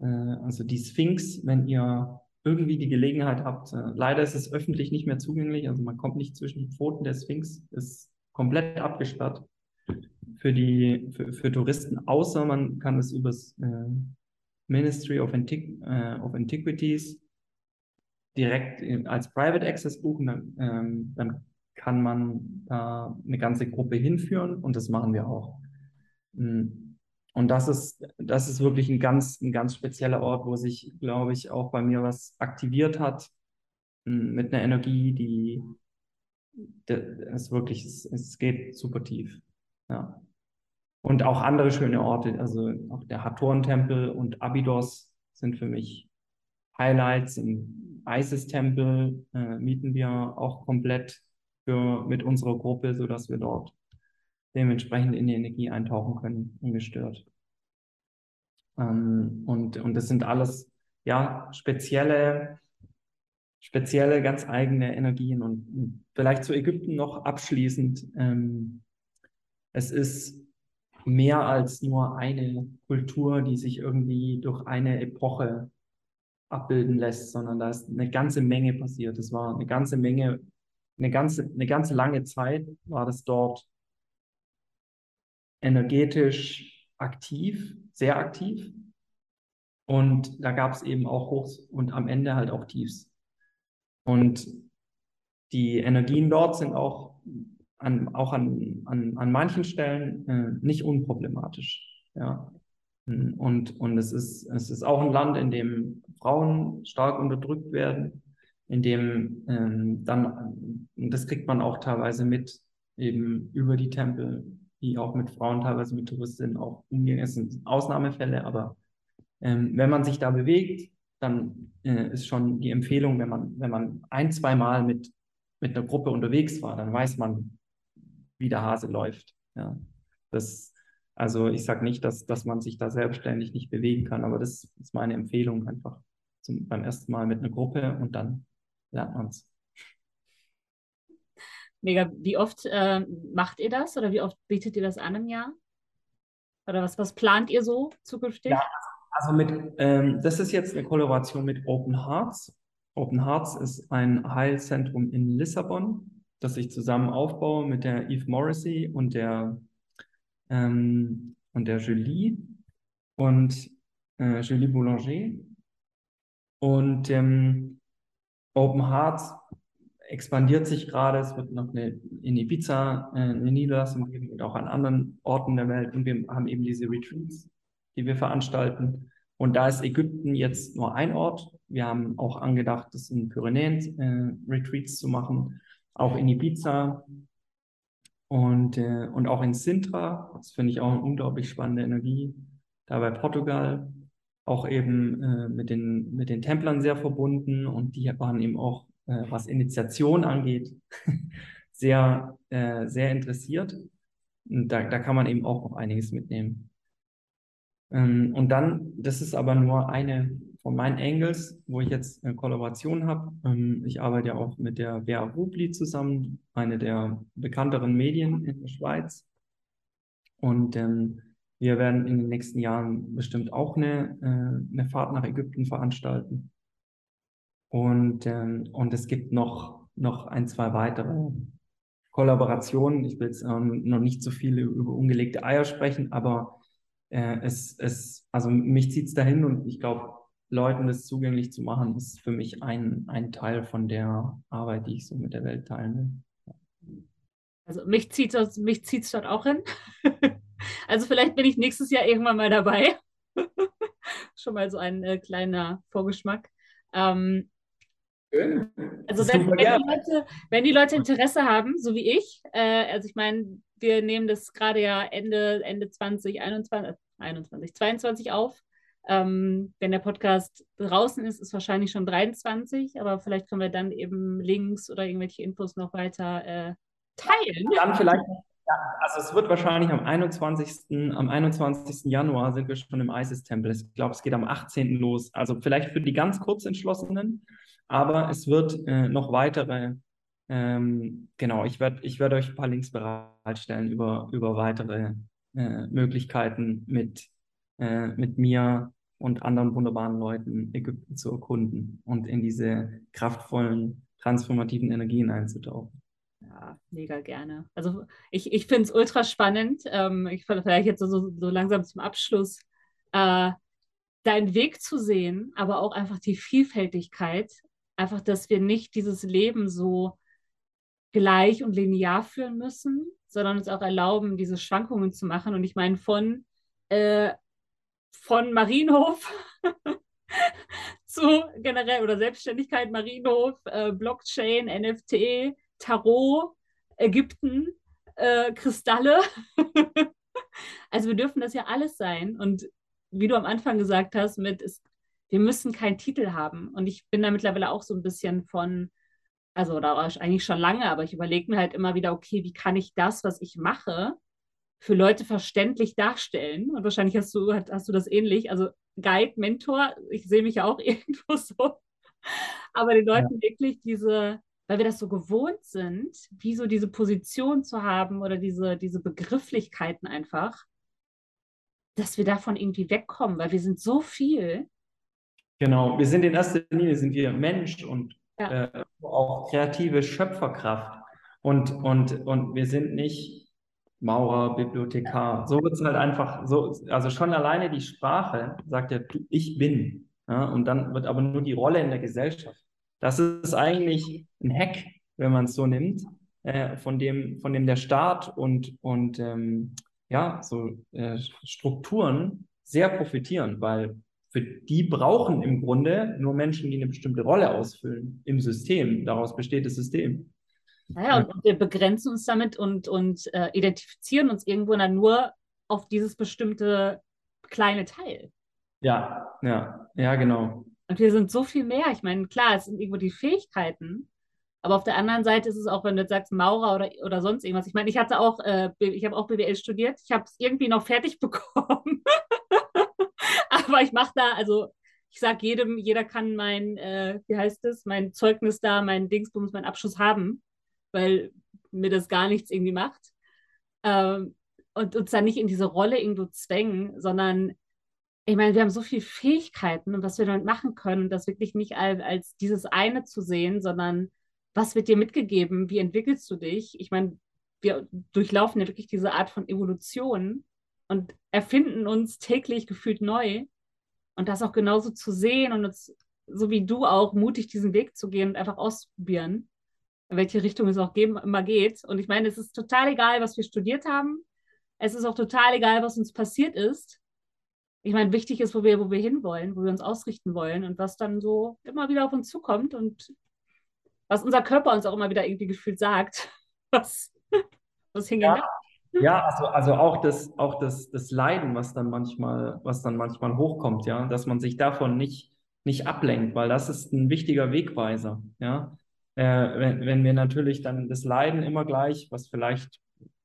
Äh, also die Sphinx, wenn ihr irgendwie die Gelegenheit habt, äh, leider ist es öffentlich nicht mehr zugänglich, also man kommt nicht zwischen die Pfoten der Sphinx, ist komplett abgesperrt für die für, für Touristen, außer man kann es übers äh, Ministry of, Antiqu äh, of Antiquities direkt als Private Access buchen, dann, ähm, dann kann man da eine ganze Gruppe hinführen und das machen wir auch. Mhm. Und das ist, das ist wirklich ein ganz, ein ganz spezieller Ort, wo sich, glaube ich, auch bei mir was aktiviert hat hm, mit einer Energie, die, es wirklich, es, geht super tief. Ja. Und auch andere schöne Orte, also auch der Hatoren-Tempel und Abydos sind für mich Highlights. Im Isis-Tempel äh, mieten wir auch komplett für, mit unserer Gruppe, sodass wir dort dementsprechend in die Energie eintauchen können, ungestört. Ähm, und, und das sind alles ja spezielle, spezielle, ganz eigene Energien. Und vielleicht zu Ägypten noch abschließend. Ähm, es ist mehr als nur eine Kultur, die sich irgendwie durch eine Epoche abbilden lässt, sondern da ist eine ganze Menge passiert. Es war eine ganze Menge, eine ganze, eine ganze lange Zeit war das dort energetisch aktiv, sehr aktiv. Und da gab es eben auch Hochs und am Ende halt auch Tiefs. Und die Energien dort sind auch an, auch an, an, an manchen Stellen äh, nicht unproblematisch. Ja. Und, und es, ist, es ist auch ein Land, in dem Frauen stark unterdrückt werden, in dem ähm, dann, das kriegt man auch teilweise mit, eben über die Tempel, die auch mit Frauen, teilweise mit Touristinnen auch umgehen. Es sind Ausnahmefälle, aber ähm, wenn man sich da bewegt, dann äh, ist schon die Empfehlung, wenn man, wenn man ein, zwei Mal mit, mit einer Gruppe unterwegs war, dann weiß man, wie der Hase läuft. Ja. Das, also ich sage nicht, dass, dass man sich da selbstständig nicht bewegen kann, aber das ist meine Empfehlung einfach zum, beim ersten Mal mit einer Gruppe und dann lernt man es. Mega. Wie oft äh, macht ihr das oder wie oft bietet ihr das an im Jahr? Oder was, was plant ihr so zukünftig? Ja, also mit, ähm, das ist jetzt eine Kollaboration mit Open Hearts. Open Hearts ist ein Heilzentrum in Lissabon, das ich zusammen aufbaue mit der Eve Morrissey und der, ähm, und der Julie und äh, Julie Boulanger. Und ähm, Open Hearts expandiert sich gerade. Es wird noch eine, in Ibiza äh, eine Niederlassung geben und auch an anderen Orten der Welt. Und wir haben eben diese Retreats, die wir veranstalten. Und da ist Ägypten jetzt nur ein Ort. Wir haben auch angedacht, das in Pyrenäen äh, Retreats zu machen, auch in Ibiza und, äh, und auch in Sintra. Das finde ich auch eine unglaublich spannende Energie. Da bei Portugal auch eben äh, mit, den, mit den Templern sehr verbunden und die waren eben auch äh, was Initiation angeht, [laughs] sehr, äh, sehr interessiert. Und da, da kann man eben auch noch einiges mitnehmen. Ähm, und dann, das ist aber nur eine von meinen Angles, wo ich jetzt eine Kollaboration habe. Ähm, ich arbeite ja auch mit der Vera Rubli zusammen, eine der bekannteren Medien in der Schweiz. Und ähm, wir werden in den nächsten Jahren bestimmt auch eine, äh, eine Fahrt nach Ägypten veranstalten. Und, ähm, und es gibt noch, noch ein, zwei weitere Kollaborationen. Ich will jetzt ähm, noch nicht so viele über ungelegte Eier sprechen, aber äh, es, es, also mich zieht es dahin und ich glaube, Leuten das zugänglich zu machen, ist für mich ein, ein Teil von der Arbeit, die ich so mit der Welt teilen will. Also mich zieht es mich zieht's dort auch hin. [laughs] also vielleicht bin ich nächstes Jahr irgendwann mal dabei. [laughs] Schon mal so ein äh, kleiner Vorgeschmack. Ähm, also wenn, [laughs] wenn, die Leute, wenn, die Leute, Interesse haben, so wie ich, äh, also ich meine, wir nehmen das gerade ja Ende, Ende 2021, 21, 22 auf. Ähm, wenn der Podcast draußen ist, ist wahrscheinlich schon 23, aber vielleicht können wir dann eben Links oder irgendwelche Infos noch weiter äh, teilen. Dann vielleicht, ja, also es wird wahrscheinlich am 21. am 21. Januar sind wir schon im ISIS-Tempel. Ich glaube, es geht am 18. los. Also vielleicht für die ganz Kurzentschlossenen aber es wird äh, noch weitere, ähm, genau, ich werde ich werd euch ein paar Links bereitstellen über, über weitere äh, Möglichkeiten mit, äh, mit mir und anderen wunderbaren Leuten Ägypten zu erkunden und in diese kraftvollen, transformativen Energien einzutauchen. Ja, mega gerne. Also ich, ich finde es ultra spannend. Ähm, ich vielleicht jetzt so, so langsam zum Abschluss. Äh, deinen Weg zu sehen, aber auch einfach die Vielfältigkeit einfach, dass wir nicht dieses Leben so gleich und linear führen müssen, sondern uns auch erlauben, diese Schwankungen zu machen. Und ich meine, von, äh, von Marienhof [laughs] zu generell oder Selbstständigkeit, Marienhof, äh, Blockchain, NFT, Tarot, Ägypten, äh, Kristalle. [laughs] also wir dürfen das ja alles sein. Und wie du am Anfang gesagt hast, mit es wir müssen keinen Titel haben. Und ich bin da mittlerweile auch so ein bisschen von, also da war ich eigentlich schon lange, aber ich überlege mir halt immer wieder, okay, wie kann ich das, was ich mache, für Leute verständlich darstellen? Und wahrscheinlich hast du, hast du das ähnlich. Also Guide, Mentor, ich sehe mich ja auch [laughs] irgendwo so. Aber den Leuten ja. wirklich diese, weil wir das so gewohnt sind, wie so diese Position zu haben oder diese, diese Begrifflichkeiten einfach, dass wir davon irgendwie wegkommen, weil wir sind so viel Genau, wir sind in erster Linie sind wir Mensch und ja. äh, auch kreative Schöpferkraft. Und, und, und wir sind nicht Maurer, Bibliothekar. So wird es halt einfach so, also schon alleine die Sprache sagt ja, ich bin. Ja, und dann wird aber nur die Rolle in der Gesellschaft. Das ist eigentlich ein Hack, wenn man es so nimmt, äh, von, dem, von dem der Staat und, und ähm, ja, so äh, Strukturen sehr profitieren, weil für die brauchen im Grunde nur Menschen, die eine bestimmte Rolle ausfüllen im System. Daraus besteht das System. Naja, und, und wir begrenzen uns damit und, und äh, identifizieren uns irgendwo dann nur auf dieses bestimmte kleine Teil. Ja, ja, ja, genau. Und wir sind so viel mehr. Ich meine, klar, es sind irgendwo die Fähigkeiten, aber auf der anderen Seite ist es auch, wenn du jetzt sagst Maurer oder, oder sonst irgendwas. Ich meine, ich hatte auch, äh, ich habe auch BWL studiert. Ich habe es irgendwie noch fertig [laughs] bekommen. [laughs] aber ich mache da, also ich sage jedem, jeder kann mein, äh, wie heißt es, mein Zeugnis da, mein Dingsbums, mein Abschluss haben, weil mir das gar nichts irgendwie macht. Ähm, und uns da nicht in diese Rolle irgendwo zwängen, sondern ich meine, wir haben so viele Fähigkeiten und was wir damit machen können, das wirklich nicht als, als dieses eine zu sehen, sondern was wird dir mitgegeben, wie entwickelst du dich? Ich meine, wir durchlaufen ja wirklich diese Art von Evolution und erfinden uns täglich gefühlt neu. Und das auch genauso zu sehen und uns, so wie du auch, mutig diesen Weg zu gehen und einfach auszuprobieren, in welche Richtung es auch geben, immer geht. Und ich meine, es ist total egal, was wir studiert haben. Es ist auch total egal, was uns passiert ist. Ich meine, wichtig ist, wo wir, wo wir hinwollen, wo wir uns ausrichten wollen und was dann so immer wieder auf uns zukommt und was unser Körper uns auch immer wieder irgendwie gefühlt sagt, [laughs] was, was hingehen ja. Ja, also, also auch das, auch das, das Leiden, was dann manchmal, was dann manchmal hochkommt, ja, dass man sich davon nicht, nicht ablenkt, weil das ist ein wichtiger Wegweiser, ja. Äh, wenn, wenn wir natürlich dann das Leiden immer gleich, was vielleicht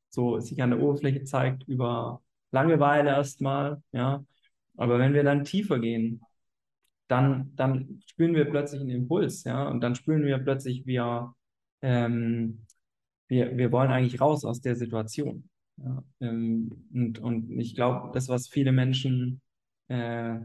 so sich an der Oberfläche zeigt, über Langeweile erstmal, ja. Aber wenn wir dann tiefer gehen, dann, dann spüren wir plötzlich einen Impuls, ja, und dann spüren wir plötzlich, wir, ähm, wir, wir wollen eigentlich raus aus der Situation. Ja, ähm, und, und ich glaube, das, was viele Menschen äh,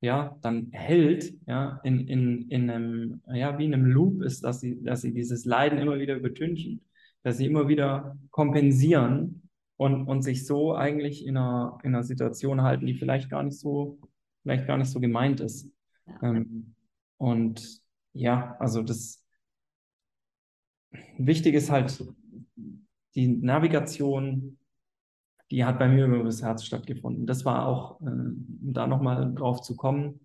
ja, dann hält, ja, in, in, in einem, ja, wie in einem Loop ist, dass sie, dass sie dieses Leiden immer wieder übertünchen, dass sie immer wieder kompensieren und, und sich so eigentlich in einer, in einer Situation halten, die vielleicht gar nicht so, vielleicht gar nicht so gemeint ist. Ja. Ähm, und ja, also das wichtig ist halt die Navigation die hat bei mir über das Herz stattgefunden. Das war auch, äh, um da nochmal drauf zu kommen,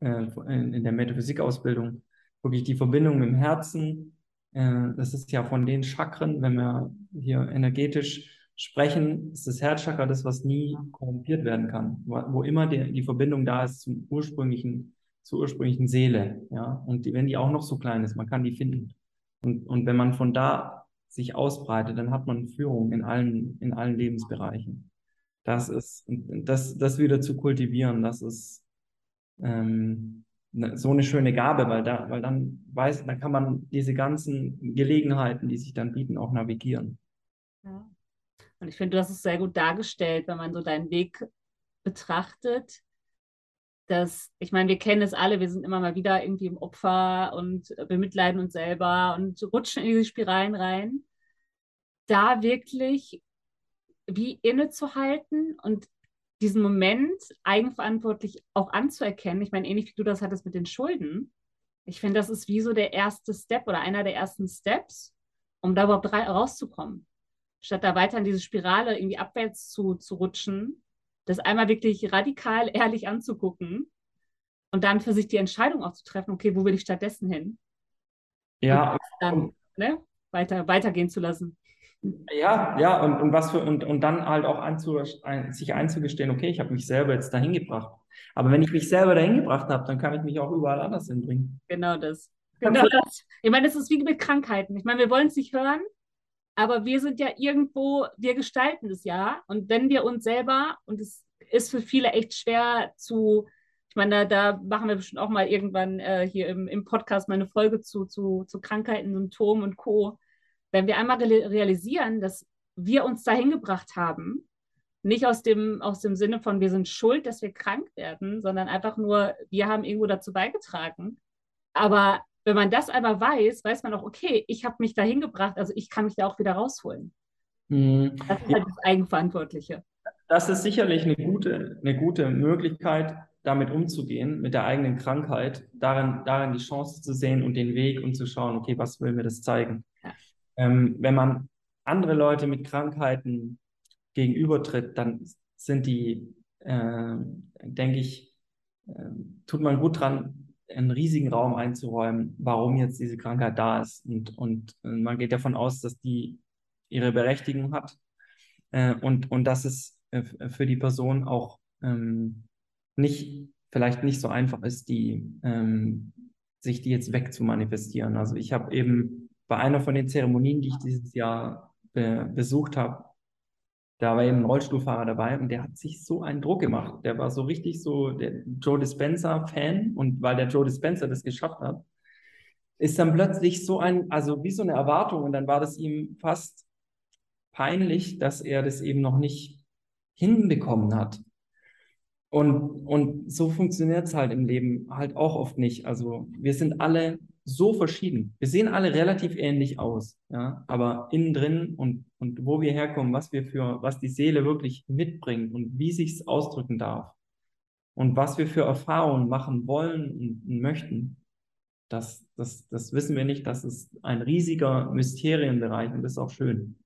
äh, in, in der Metaphysikausbildung, wirklich die Verbindung mit dem Herzen. Äh, das ist ja von den Chakren, wenn wir hier energetisch sprechen, ist das Herzchakra das, was nie korrumpiert werden kann, wo, wo immer die, die Verbindung da ist zum ursprünglichen, zur ursprünglichen Seele. Ja? Und die, wenn die auch noch so klein ist, man kann die finden. Und, und wenn man von da sich ausbreitet, dann hat man Führung in allen, in allen Lebensbereichen. Das ist, das, das wieder zu kultivieren, das ist ähm, ne, so eine schöne Gabe, weil da, weil dann weiß, dann kann man diese ganzen Gelegenheiten, die sich dann bieten, auch navigieren. Ja. Und ich finde, du hast es sehr gut dargestellt, wenn man so deinen Weg betrachtet. Dass, ich meine, wir kennen es alle, wir sind immer mal wieder irgendwie im Opfer und bemitleiden uns selber und rutschen in diese Spiralen rein. Da wirklich wie innezuhalten und diesen Moment eigenverantwortlich auch anzuerkennen. Ich meine, ähnlich wie du das hattest mit den Schulden. Ich finde, das ist wie so der erste Step oder einer der ersten Steps, um da überhaupt rauszukommen. Statt da weiter in diese Spirale irgendwie abwärts zu, zu rutschen, das einmal wirklich radikal ehrlich anzugucken und dann für sich die Entscheidung auch zu treffen, okay, wo will ich stattdessen hin? Ja. Und dann ne, weiter, weitergehen zu lassen. Ja, ja, und, und was für, und, und dann halt auch anzu, ein, sich einzugestehen, okay, ich habe mich selber jetzt dahin gebracht. Aber wenn ich mich selber dahin gebracht habe, dann kann ich mich auch überall anders hinbringen. Genau das. Genau das. Ich meine, es ist wie mit Krankheiten. Ich meine, wir wollen es nicht hören, aber wir sind ja irgendwo, wir gestalten es ja. Und wenn wir uns selber, und es ist für viele echt schwer zu, ich meine, da, da machen wir bestimmt auch mal irgendwann äh, hier im, im Podcast mal eine Folge zu, zu, zu Krankheiten, Symptomen und Co. Wenn wir einmal realisieren, dass wir uns dahin gebracht haben, nicht aus dem, aus dem Sinne von, wir sind schuld, dass wir krank werden, sondern einfach nur, wir haben irgendwo dazu beigetragen. Aber wenn man das einmal weiß, weiß man auch, okay, ich habe mich dahin gebracht, also ich kann mich da auch wieder rausholen. Mhm. Das ist halt das Eigenverantwortliche. Das ist sicherlich eine gute, eine gute Möglichkeit, damit umzugehen, mit der eigenen Krankheit, darin, darin die Chance zu sehen und den Weg und zu schauen, okay, was will mir das zeigen? Ja. Ähm, wenn man andere Leute mit Krankheiten gegenübertritt, dann sind die, äh, denke ich, äh, tut man gut dran, einen riesigen Raum einzuräumen, warum jetzt diese Krankheit da ist. Und, und äh, man geht davon aus, dass die ihre Berechtigung hat äh, und, und dass es äh, für die Person auch ähm, nicht, vielleicht nicht so einfach ist, die, ähm, sich die jetzt wegzumanifestieren. Also ich habe eben bei einer von den Zeremonien, die ich dieses Jahr be besucht habe, da war eben ein Rollstuhlfahrer dabei und der hat sich so einen Druck gemacht. Der war so richtig so der Joe Dispenza-Fan und weil der Joe Dispenza das geschafft hat, ist dann plötzlich so ein, also wie so eine Erwartung und dann war das ihm fast, peinlich, dass er das eben noch nicht hinbekommen hat. Und, und so funktioniert es halt im Leben halt auch oft nicht. Also wir sind alle so verschieden. Wir sehen alle relativ ähnlich aus, ja, aber innen drin und, und wo wir herkommen, was wir für, was die Seele wirklich mitbringt und wie sich es ausdrücken darf und was wir für Erfahrungen machen wollen und, und möchten, das, das, das wissen wir nicht. Das ist ein riesiger Mysterienbereich und das ist auch schön.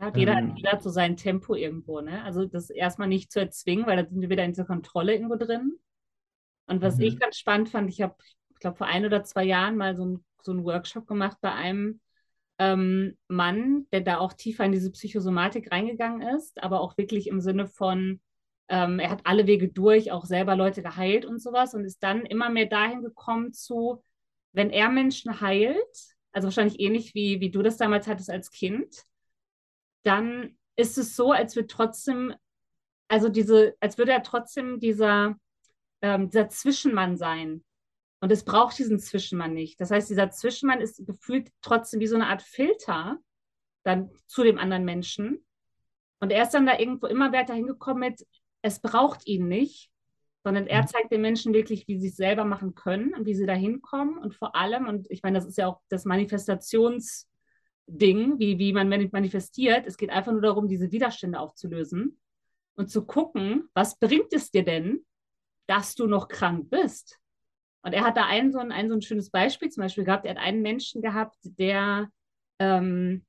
Ja, jeder, ähm, jeder hat so sein Tempo irgendwo, ne? Also das erstmal nicht zu erzwingen, weil da sind wir wieder in dieser Kontrolle irgendwo drin. Und was mhm. ich ganz spannend fand, ich habe, ich glaube, vor ein oder zwei Jahren mal so, ein, so einen Workshop gemacht bei einem ähm, Mann, der da auch tiefer in diese Psychosomatik reingegangen ist, aber auch wirklich im Sinne von, ähm, er hat alle Wege durch, auch selber Leute geheilt und sowas und ist dann immer mehr dahin gekommen zu, wenn er Menschen heilt, also wahrscheinlich ähnlich wie, wie du das damals hattest als Kind, dann ist es so, als würde trotzdem, also diese, als würde er trotzdem dieser, ähm, dieser Zwischenmann sein. Und es braucht diesen Zwischenmann nicht. Das heißt, dieser Zwischenmann ist gefühlt trotzdem wie so eine Art Filter dann zu dem anderen Menschen. Und er ist dann da irgendwo immer weiter hingekommen mit, es braucht ihn nicht, sondern er mhm. zeigt den Menschen wirklich, wie sie es selber machen können und wie sie da hinkommen. Und vor allem, und ich meine, das ist ja auch das Manifestations- Ding, wie, wie man manifestiert. Es geht einfach nur darum, diese Widerstände aufzulösen und zu gucken, was bringt es dir denn, dass du noch krank bist? Und er hat da ein so ein, ein, so ein schönes Beispiel zum Beispiel gehabt. Er hat einen Menschen gehabt, der, ähm,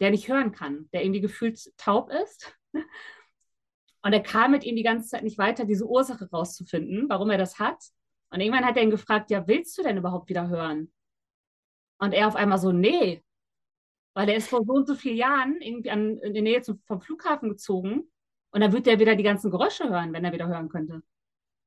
der nicht hören kann, der irgendwie gefühlt taub ist. [laughs] Und er kam mit ihm die ganze Zeit nicht weiter, diese Ursache rauszufinden, warum er das hat. Und irgendwann hat er ihn gefragt, ja, willst du denn überhaupt wieder hören? Und er auf einmal so, nee, weil er ist vor so und so vielen Jahren irgendwie an, in die Nähe zum, vom Flughafen gezogen und dann wird er wieder die ganzen Geräusche hören, wenn er wieder hören könnte.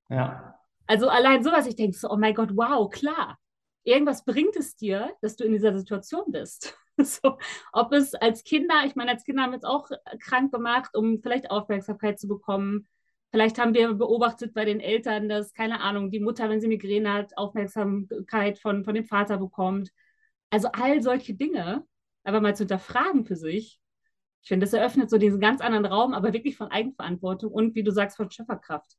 Ja. Also allein sowas, ich denke so, oh mein Gott, wow, klar. Irgendwas bringt es dir, dass du in dieser Situation bist. [laughs] so, ob es als Kinder, ich meine, als Kinder haben wir uns auch krank gemacht, um vielleicht Aufmerksamkeit zu bekommen. Vielleicht haben wir beobachtet bei den Eltern, dass, keine Ahnung, die Mutter, wenn sie Migräne hat, Aufmerksamkeit von, von dem Vater bekommt. Also all solche Dinge einfach mal zu hinterfragen für sich. Ich finde, das eröffnet so diesen ganz anderen Raum, aber wirklich von Eigenverantwortung und, wie du sagst, von Schöpferkraft.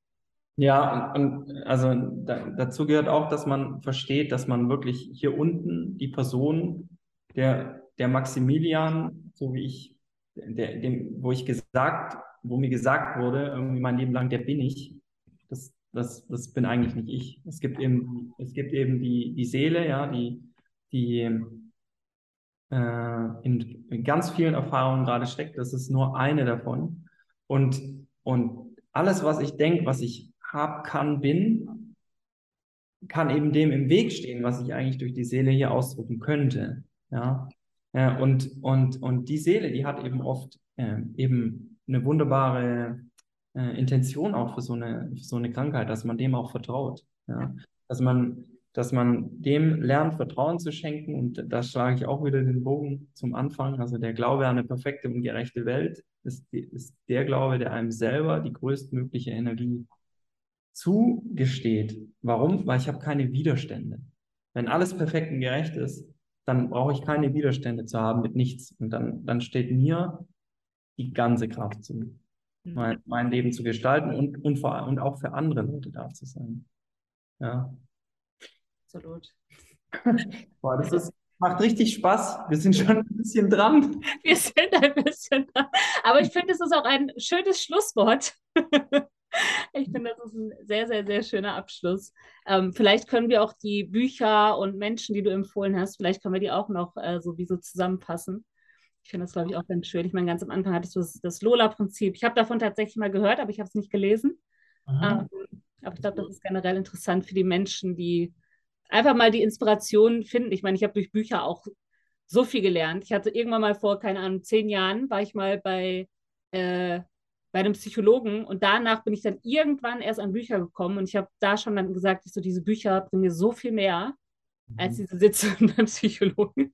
Ja, und, und also da, dazu gehört auch, dass man versteht, dass man wirklich hier unten die Person, der, der Maximilian, so wie ich, der, dem, wo ich gesagt, wo mir gesagt wurde, irgendwie mein Leben lang, der bin ich, das, das, das bin eigentlich nicht ich. Es gibt eben, es gibt eben die, die Seele, ja, die, die äh, in, in, ganz vielen Erfahrungen gerade steckt. Das ist nur eine davon. Und, und alles, was ich denke, was ich habe, kann, bin, kann eben dem im Weg stehen, was ich eigentlich durch die Seele hier ausdrücken könnte. Ja und, und, und die Seele, die hat eben oft äh, eben eine wunderbare äh, Intention auch für so eine, für so eine Krankheit, dass man dem auch vertraut. Ja. Dass man dass man dem lernt, Vertrauen zu schenken. Und da schlage ich auch wieder den Bogen zum Anfang. Also der Glaube an eine perfekte und gerechte Welt ist, ist der Glaube, der einem selber die größtmögliche Energie zugesteht. Warum? Weil ich habe keine Widerstände. Wenn alles perfekt und gerecht ist, dann brauche ich keine Widerstände zu haben mit nichts. Und dann, dann steht mir die ganze Kraft zu, mhm. mein, mein Leben zu gestalten und, und, vor, und auch für andere Leute da zu sein. Ja absolut. [laughs] Boah, das ist, macht richtig Spaß. Wir sind schon ein bisschen dran. Wir sind ein bisschen dran. Aber ich finde, es ist auch ein schönes Schlusswort. [laughs] Ich finde, das ist ein sehr, sehr, sehr schöner Abschluss. Ähm, vielleicht können wir auch die Bücher und Menschen, die du empfohlen hast, vielleicht können wir die auch noch äh, so wie so zusammenfassen. Ich finde das, glaube ich, auch ganz schön. Ich meine, ganz am Anfang hattest du das, das Lola-Prinzip. Ich habe davon tatsächlich mal gehört, aber ich habe es nicht gelesen. Ähm, aber ich glaube, das ist generell interessant für die Menschen, die einfach mal die Inspiration finden. Ich meine, ich habe durch Bücher auch so viel gelernt. Ich hatte irgendwann mal vor, keine Ahnung, zehn Jahren, war ich mal bei, äh, bei einem Psychologen und danach bin ich dann irgendwann erst an Bücher gekommen und ich habe da schon dann gesagt, ich so, diese Bücher bringen mir so viel mehr als mhm. diese Sitzungen [laughs] beim Psychologen.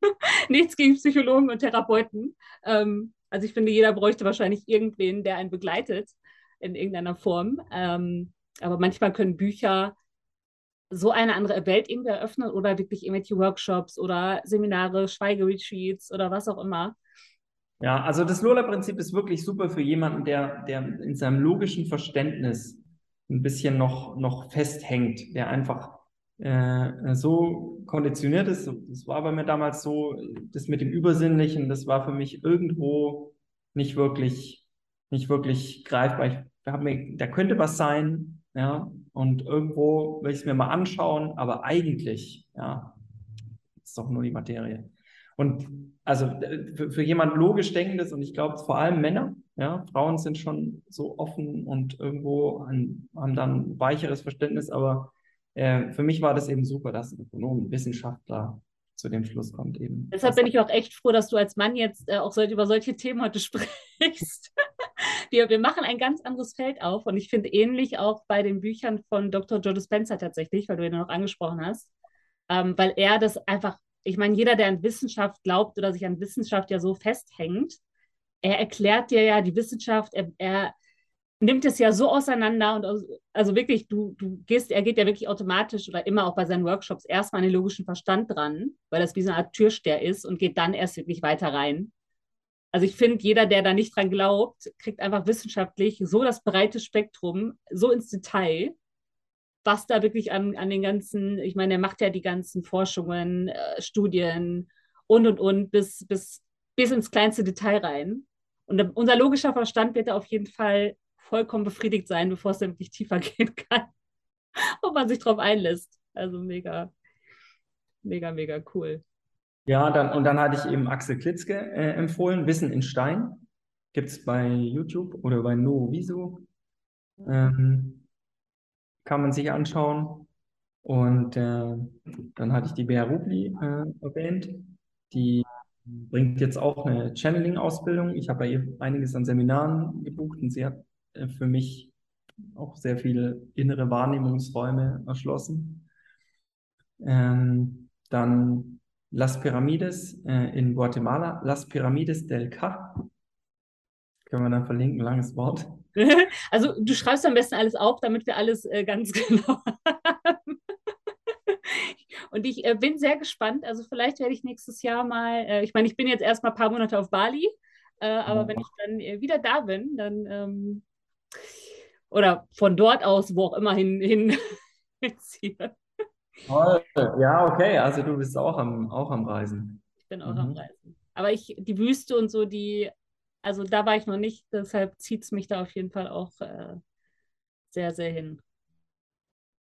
Nichts gegen Psychologen und Therapeuten. Ähm, also ich finde, jeder bräuchte wahrscheinlich irgendwen, der einen begleitet in irgendeiner Form. Ähm, aber manchmal können Bücher so eine andere Welt irgendwie eröffnen oder wirklich irgendwelche Workshops oder Seminare, Schweigeretreats oder was auch immer. Ja, also das Lola-Prinzip ist wirklich super für jemanden, der, der in seinem logischen Verständnis ein bisschen noch, noch festhängt, der einfach äh, so konditioniert ist. Das war bei mir damals so, das mit dem Übersinnlichen, das war für mich irgendwo nicht wirklich, nicht wirklich greifbar. Ich habe mir, da könnte was sein, ja, und irgendwo will ich es mir mal anschauen, aber eigentlich, ja, ist doch nur die Materie. Und also für, für jemand logisch denkendes, und ich glaube vor allem Männer, ja, Frauen sind schon so offen und irgendwo ein, haben dann weicheres Verständnis, aber äh, für mich war das eben super, dass ein Ökonom, ein Wissenschaftler zu dem Schluss kommt eben. Deshalb bin ich auch echt froh, dass du als Mann jetzt äh, auch so, über solche Themen heute [laughs] sprichst. wir, wir machen ein ganz anderes Feld auf und ich finde ähnlich auch bei den Büchern von Dr. Joe Dispenza tatsächlich, weil du ihn noch angesprochen hast, ähm, weil er das einfach ich meine, jeder, der an Wissenschaft glaubt oder sich an Wissenschaft ja so festhängt, er erklärt dir ja die Wissenschaft, er, er nimmt es ja so auseinander und aus, also wirklich, du, du gehst, er geht ja wirklich automatisch oder immer auch bei seinen Workshops erstmal an den logischen Verstand dran, weil das wie so eine Art Türsteher ist und geht dann erst wirklich weiter rein. Also ich finde, jeder, der da nicht dran glaubt, kriegt einfach wissenschaftlich so das breite Spektrum, so ins Detail was da wirklich an, an den ganzen, ich meine, er macht ja die ganzen Forschungen, äh, Studien und und und bis, bis, bis ins kleinste Detail rein. Und unser logischer Verstand wird da auf jeden Fall vollkommen befriedigt sein, bevor es dann wirklich tiefer [laughs] gehen kann. und man sich drauf einlässt. Also mega, mega, mega cool. Ja, dann, und dann hatte ich eben Axel Klitzke äh, empfohlen, Wissen in Stein. Gibt es bei YouTube oder bei Noviso. Ähm, kann man sich anschauen. Und äh, dann hatte ich die Bea Rubli äh, erwähnt. Die bringt jetzt auch eine Channeling-Ausbildung. Ich habe bei ihr einiges an Seminaren gebucht und sie hat äh, für mich auch sehr viele innere Wahrnehmungsräume erschlossen. Ähm, dann Las Piramides äh, in Guatemala, Las Piramides del Ca. Können wir dann verlinken, langes Wort. [laughs] Also du schreibst am besten alles auf, damit wir alles äh, ganz [laughs] genau haben. Und ich äh, bin sehr gespannt. Also vielleicht werde ich nächstes Jahr mal, äh, ich meine, ich bin jetzt erst mal ein paar Monate auf Bali, äh, aber oh. wenn ich dann äh, wieder da bin, dann ähm, oder von dort aus, wo auch immer hin, [laughs] hin ziehe. Toll. Ja, okay. Also du bist auch am, auch am Reisen. Ich bin auch mhm. am Reisen. Aber ich, die Wüste und so, die also da war ich noch nicht, deshalb zieht es mich da auf jeden Fall auch äh, sehr, sehr hin.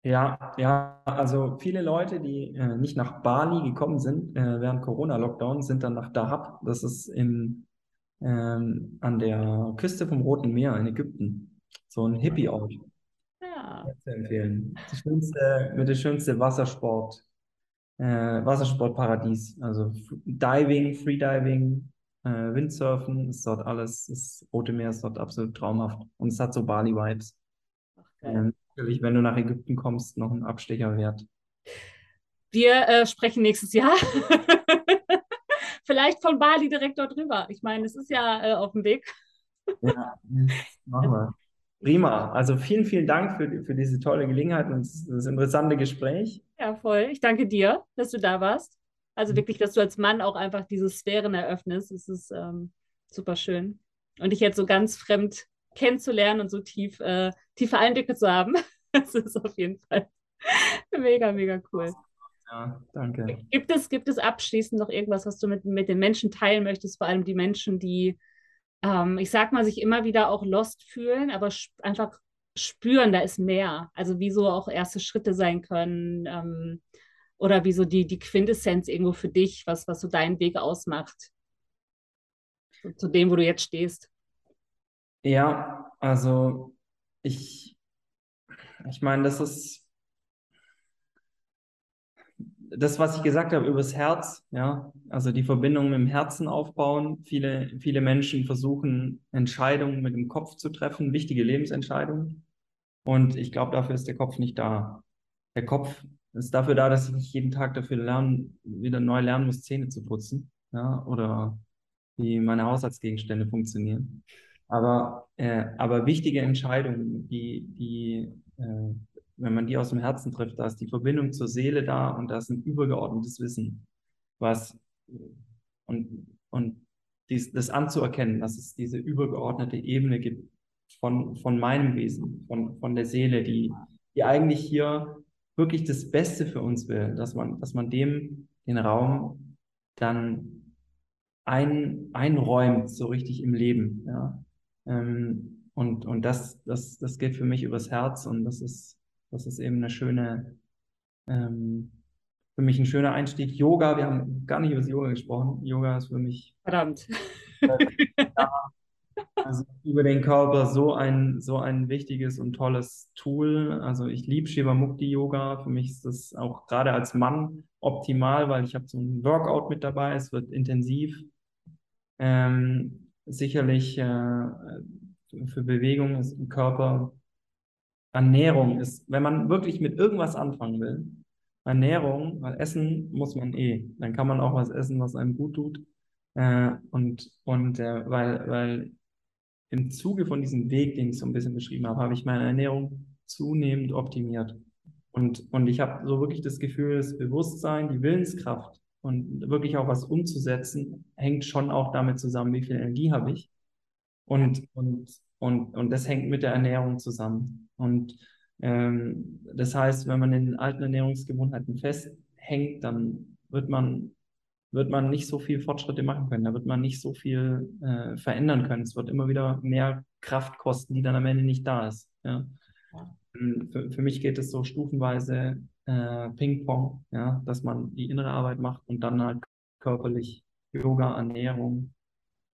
Ja, ja, also viele Leute, die äh, nicht nach Bali gekommen sind äh, während Corona-Lockdown, sind dann nach Dahab. Das ist im, ähm, an der Küste vom Roten Meer in Ägypten. So ein Hippie-Ort. Ja. Zu empfehlen. Die schönste, mit der schönste Wassersport, äh, Wassersportparadies. Also Diving, Freediving, äh, Windsurfen ist dort alles, das Rote Meer ist dort absolut traumhaft. Und es hat so Bali-Vibes. Ähm, natürlich, wenn du nach Ägypten kommst, noch ein Abstecher wert. Wir äh, sprechen nächstes Jahr. [laughs] Vielleicht von Bali direkt dort rüber. Ich meine, es ist ja äh, auf dem Weg. ja, machen wir. Prima. Also vielen, vielen Dank für, für diese tolle Gelegenheit und das interessante Gespräch. Ja, voll. Ich danke dir, dass du da warst. Also mhm. wirklich, dass du als Mann auch einfach diese Sphären eröffnest. Das ist ähm, super schön. Und dich jetzt so ganz fremd kennenzulernen und so tief, äh, tiefe Einblicke zu haben, [laughs] das ist auf jeden Fall [laughs] mega, mega cool. Ja, danke. Gibt es, gibt es abschließend noch irgendwas, was du mit, mit den Menschen teilen möchtest, vor allem die Menschen, die, ähm, ich sag mal, sich immer wieder auch lost fühlen, aber einfach spüren, da ist mehr. Also wie so auch erste Schritte sein können. Ähm, oder wie so die, die Quintessenz irgendwo für dich, was, was so deinen Weg ausmacht? Zu, dem, wo du jetzt stehst. Ja, also ich, ich meine, das ist das, was ich gesagt habe über das Herz, ja, also die Verbindung mit dem Herzen aufbauen. Viele, viele Menschen versuchen, Entscheidungen mit dem Kopf zu treffen, wichtige Lebensentscheidungen. Und ich glaube, dafür ist der Kopf nicht da. Der Kopf ist dafür da, dass ich nicht jeden Tag dafür lernen, wieder neu lernen muss, Zähne zu putzen, ja, oder wie meine Haushaltsgegenstände funktionieren. Aber, äh, aber wichtige Entscheidungen, die, die, äh, wenn man die aus dem Herzen trifft, da ist die Verbindung zur Seele da und da ist ein übergeordnetes Wissen, was und, und dies, das anzuerkennen, dass es diese übergeordnete Ebene gibt von, von meinem Wesen, von, von der Seele, die, die eigentlich hier wirklich das Beste für uns will, dass man, dass man dem den Raum dann ein, einräumt, so richtig im Leben. Ja. Ähm, und und das, das, das geht für mich übers Herz und das ist, das ist eben eine schöne, ähm, für mich ein schöner Einstieg. Yoga, wir haben gar nicht über das Yoga gesprochen. Yoga ist für mich. Verdammt. [laughs] also über den Körper so ein, so ein wichtiges und tolles Tool. Also ich liebe Shiva Mukti Yoga. Für mich ist das auch gerade als Mann optimal, weil ich habe so ein Workout mit dabei. Es wird intensiv. Ähm, sicherlich äh, für Bewegung ist im Körper Ernährung ist, wenn man wirklich mit irgendwas anfangen will, Ernährung, weil Essen muss man eh. Dann kann man auch was essen, was einem gut tut. Äh, und und äh, weil, weil im Zuge von diesem Weg, den ich so ein bisschen beschrieben habe, habe ich meine Ernährung zunehmend optimiert. Und, und ich habe so wirklich das Gefühl, das Bewusstsein, die Willenskraft und wirklich auch was umzusetzen, hängt schon auch damit zusammen, wie viel Energie habe ich. Und, und, und, und das hängt mit der Ernährung zusammen. Und ähm, das heißt, wenn man in den alten Ernährungsgewohnheiten festhängt, dann wird man, wird man nicht so viel Fortschritte machen können. Da wird man nicht so viel äh, verändern können. Es wird immer wieder mehr Kraft kosten, die dann am Ende nicht da ist. Ja. Ähm, für, für mich geht es so stufenweise äh, Ping-Pong, ja, dass man die innere Arbeit macht und dann halt körperlich Yoga, Ernährung,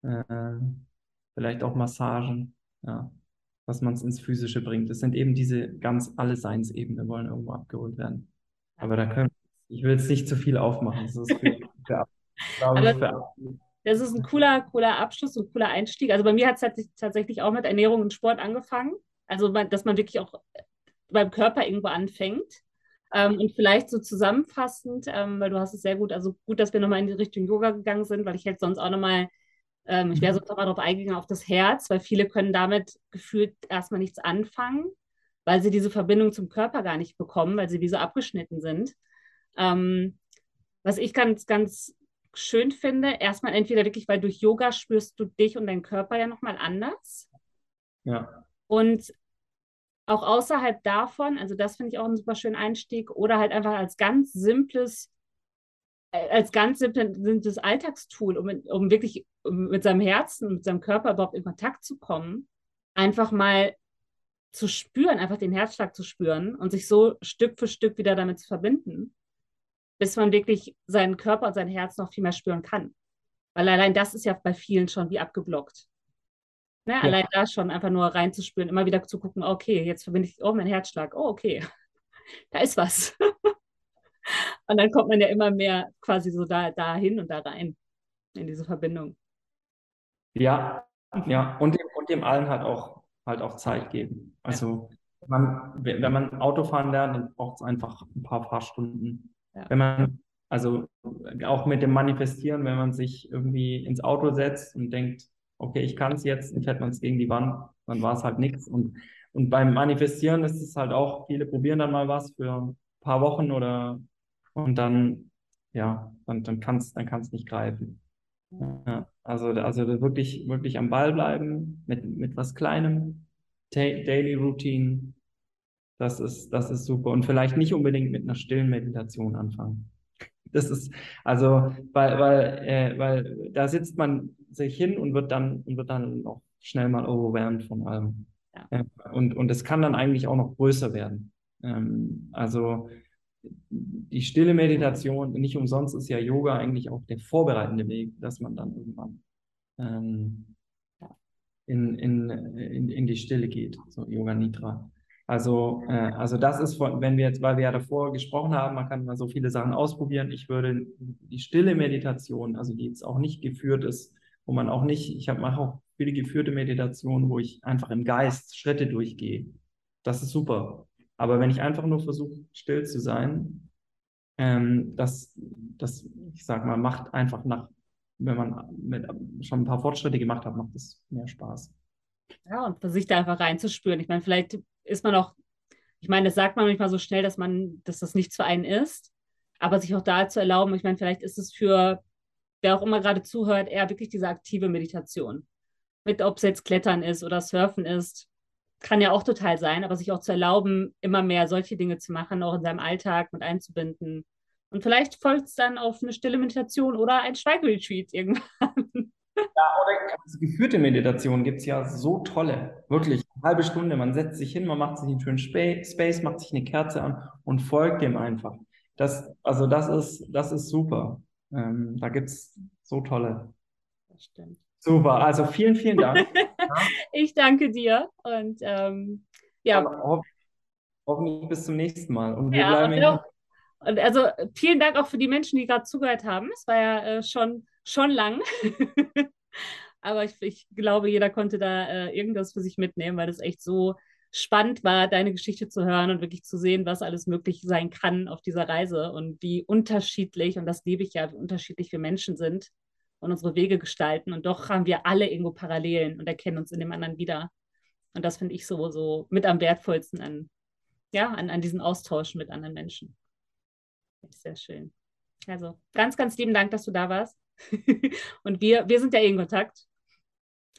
äh, vielleicht auch Massagen, ja, dass man es ins Physische bringt. Es sind eben diese ganz alle Seinsebenen, wollen irgendwo abgeholt werden. Aber da können, ich will jetzt nicht zu viel aufmachen. Das ist, für das ist ein cooler, cooler Abschluss und cooler Einstieg. Also bei mir hat es tatsächlich auch mit Ernährung und Sport angefangen. Also, dass man wirklich auch beim Körper irgendwo anfängt. Ähm, und vielleicht so zusammenfassend, ähm, weil du hast es sehr gut, also gut, dass wir nochmal in die Richtung Yoga gegangen sind, weil ich hätte sonst auch nochmal ähm, ich wäre mhm. sonst nochmal darauf eingegangen, auf das Herz, weil viele können damit gefühlt erstmal nichts anfangen, weil sie diese Verbindung zum Körper gar nicht bekommen, weil sie wie so abgeschnitten sind. Ähm, was ich ganz, ganz schön finde, erstmal entweder wirklich, weil durch Yoga spürst du dich und deinen Körper ja nochmal anders. Ja. Und auch außerhalb davon, also das finde ich auch einen super schönen Einstieg, oder halt einfach als ganz simples als ganz simples Alltagstool, um, um wirklich mit seinem Herzen, mit seinem Körper überhaupt in Kontakt zu kommen, einfach mal zu spüren, einfach den Herzschlag zu spüren und sich so Stück für Stück wieder damit zu verbinden, bis man wirklich seinen Körper und sein Herz noch viel mehr spüren kann. Weil allein das ist ja bei vielen schon wie abgeblockt. Ne? Ja. Allein da schon einfach nur reinzuspüren, immer wieder zu gucken, okay, jetzt verbinde ich, oh, mein Herzschlag, oh, okay, [laughs] da ist was. [laughs] Und dann kommt man ja immer mehr quasi so da, dahin und da rein in diese Verbindung. Ja, ja, und dem, und dem allen halt auch, halt auch Zeit geben. Also, ja. man, wenn man Autofahren lernt, dann braucht es einfach ein paar Fahrstunden. Ja. Wenn man, also auch mit dem Manifestieren, wenn man sich irgendwie ins Auto setzt und denkt, okay, ich kann es jetzt, dann fährt man es gegen die Wand, dann war es halt nichts. Und, und beim Manifestieren ist es halt auch, viele probieren dann mal was für ein paar Wochen oder und dann, ja, dann, dann kann es dann kann's nicht greifen. Ja, also, also wirklich, wirklich am Ball bleiben mit, mit was Kleinem, Daily Routine, das ist, das ist super. Und vielleicht nicht unbedingt mit einer stillen Meditation anfangen. Das ist, also, weil, weil, äh, weil da sitzt man sich hin und wird dann, und wird dann auch schnell mal overwhelmed von allem. Ja. Und, und es kann dann eigentlich auch noch größer werden. Ähm, also, die stille Meditation, nicht umsonst ist ja Yoga eigentlich auch der vorbereitende Weg, dass man dann irgendwann ähm, in, in, in, in die Stille geht, so Yoga Nidra. Also, äh, also das ist, wenn wir jetzt, weil wir ja davor gesprochen haben, man kann mal so viele Sachen ausprobieren. Ich würde die stille Meditation, also die jetzt auch nicht geführt ist, wo man auch nicht, ich mache auch viele geführte Meditationen, wo ich einfach im Geist Schritte durchgehe. Das ist super. Aber wenn ich einfach nur versuche, still zu sein, ähm, das, das, ich sag mal, macht einfach nach, wenn man mit, schon ein paar Fortschritte gemacht hat, macht es mehr Spaß. Ja, und sich da einfach reinzuspüren. Ich meine, vielleicht ist man auch, ich meine, das sagt man manchmal so schnell, dass man, dass das nichts für einen ist, aber sich auch da zu erlauben, ich meine, vielleicht ist es für wer auch immer gerade zuhört, eher wirklich diese aktive Meditation. Mit ob es jetzt Klettern ist oder Surfen ist, kann ja auch total sein, aber sich auch zu erlauben, immer mehr solche Dinge zu machen, auch in seinem Alltag mit einzubinden. Und vielleicht folgt es dann auf eine stille Meditation oder ein Schweigeretreat irgendwann. Ja, oder also geführte Meditation gibt es ja so tolle. Wirklich, eine halbe Stunde, man setzt sich hin, man macht sich einen schönen Space, macht sich eine Kerze an und folgt dem einfach. Das, also das ist, das ist super. Ähm, da gibt es so tolle. Das stimmt. Super, also vielen, vielen Dank. [laughs] ich danke dir und ähm, ja. Ho hoffentlich bis zum nächsten Mal. Und wir ja, bleiben und also vielen Dank auch für die Menschen, die gerade zugehört haben. Es war ja äh, schon, schon lang. [laughs] Aber ich, ich, glaube, jeder konnte da äh, irgendwas für sich mitnehmen, weil das echt so spannend war, deine Geschichte zu hören und wirklich zu sehen, was alles möglich sein kann auf dieser Reise und wie unterschiedlich, und das liebe ich ja, wie unterschiedlich wir Menschen sind und unsere Wege gestalten. Und doch haben wir alle irgendwo Parallelen und erkennen uns in dem anderen wieder. Und das finde ich so, so mit am wertvollsten an, ja, an, an diesen Austausch mit anderen Menschen. Sehr schön. Also ganz, ganz lieben Dank, dass du da warst. [laughs] und wir, wir sind ja eh in Kontakt.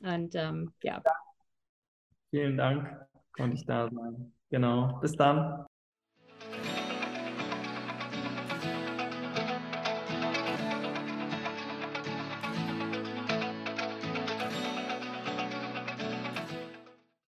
Und ähm, ja. Vielen Dank, konnte ich da sein. Genau. Bis dann.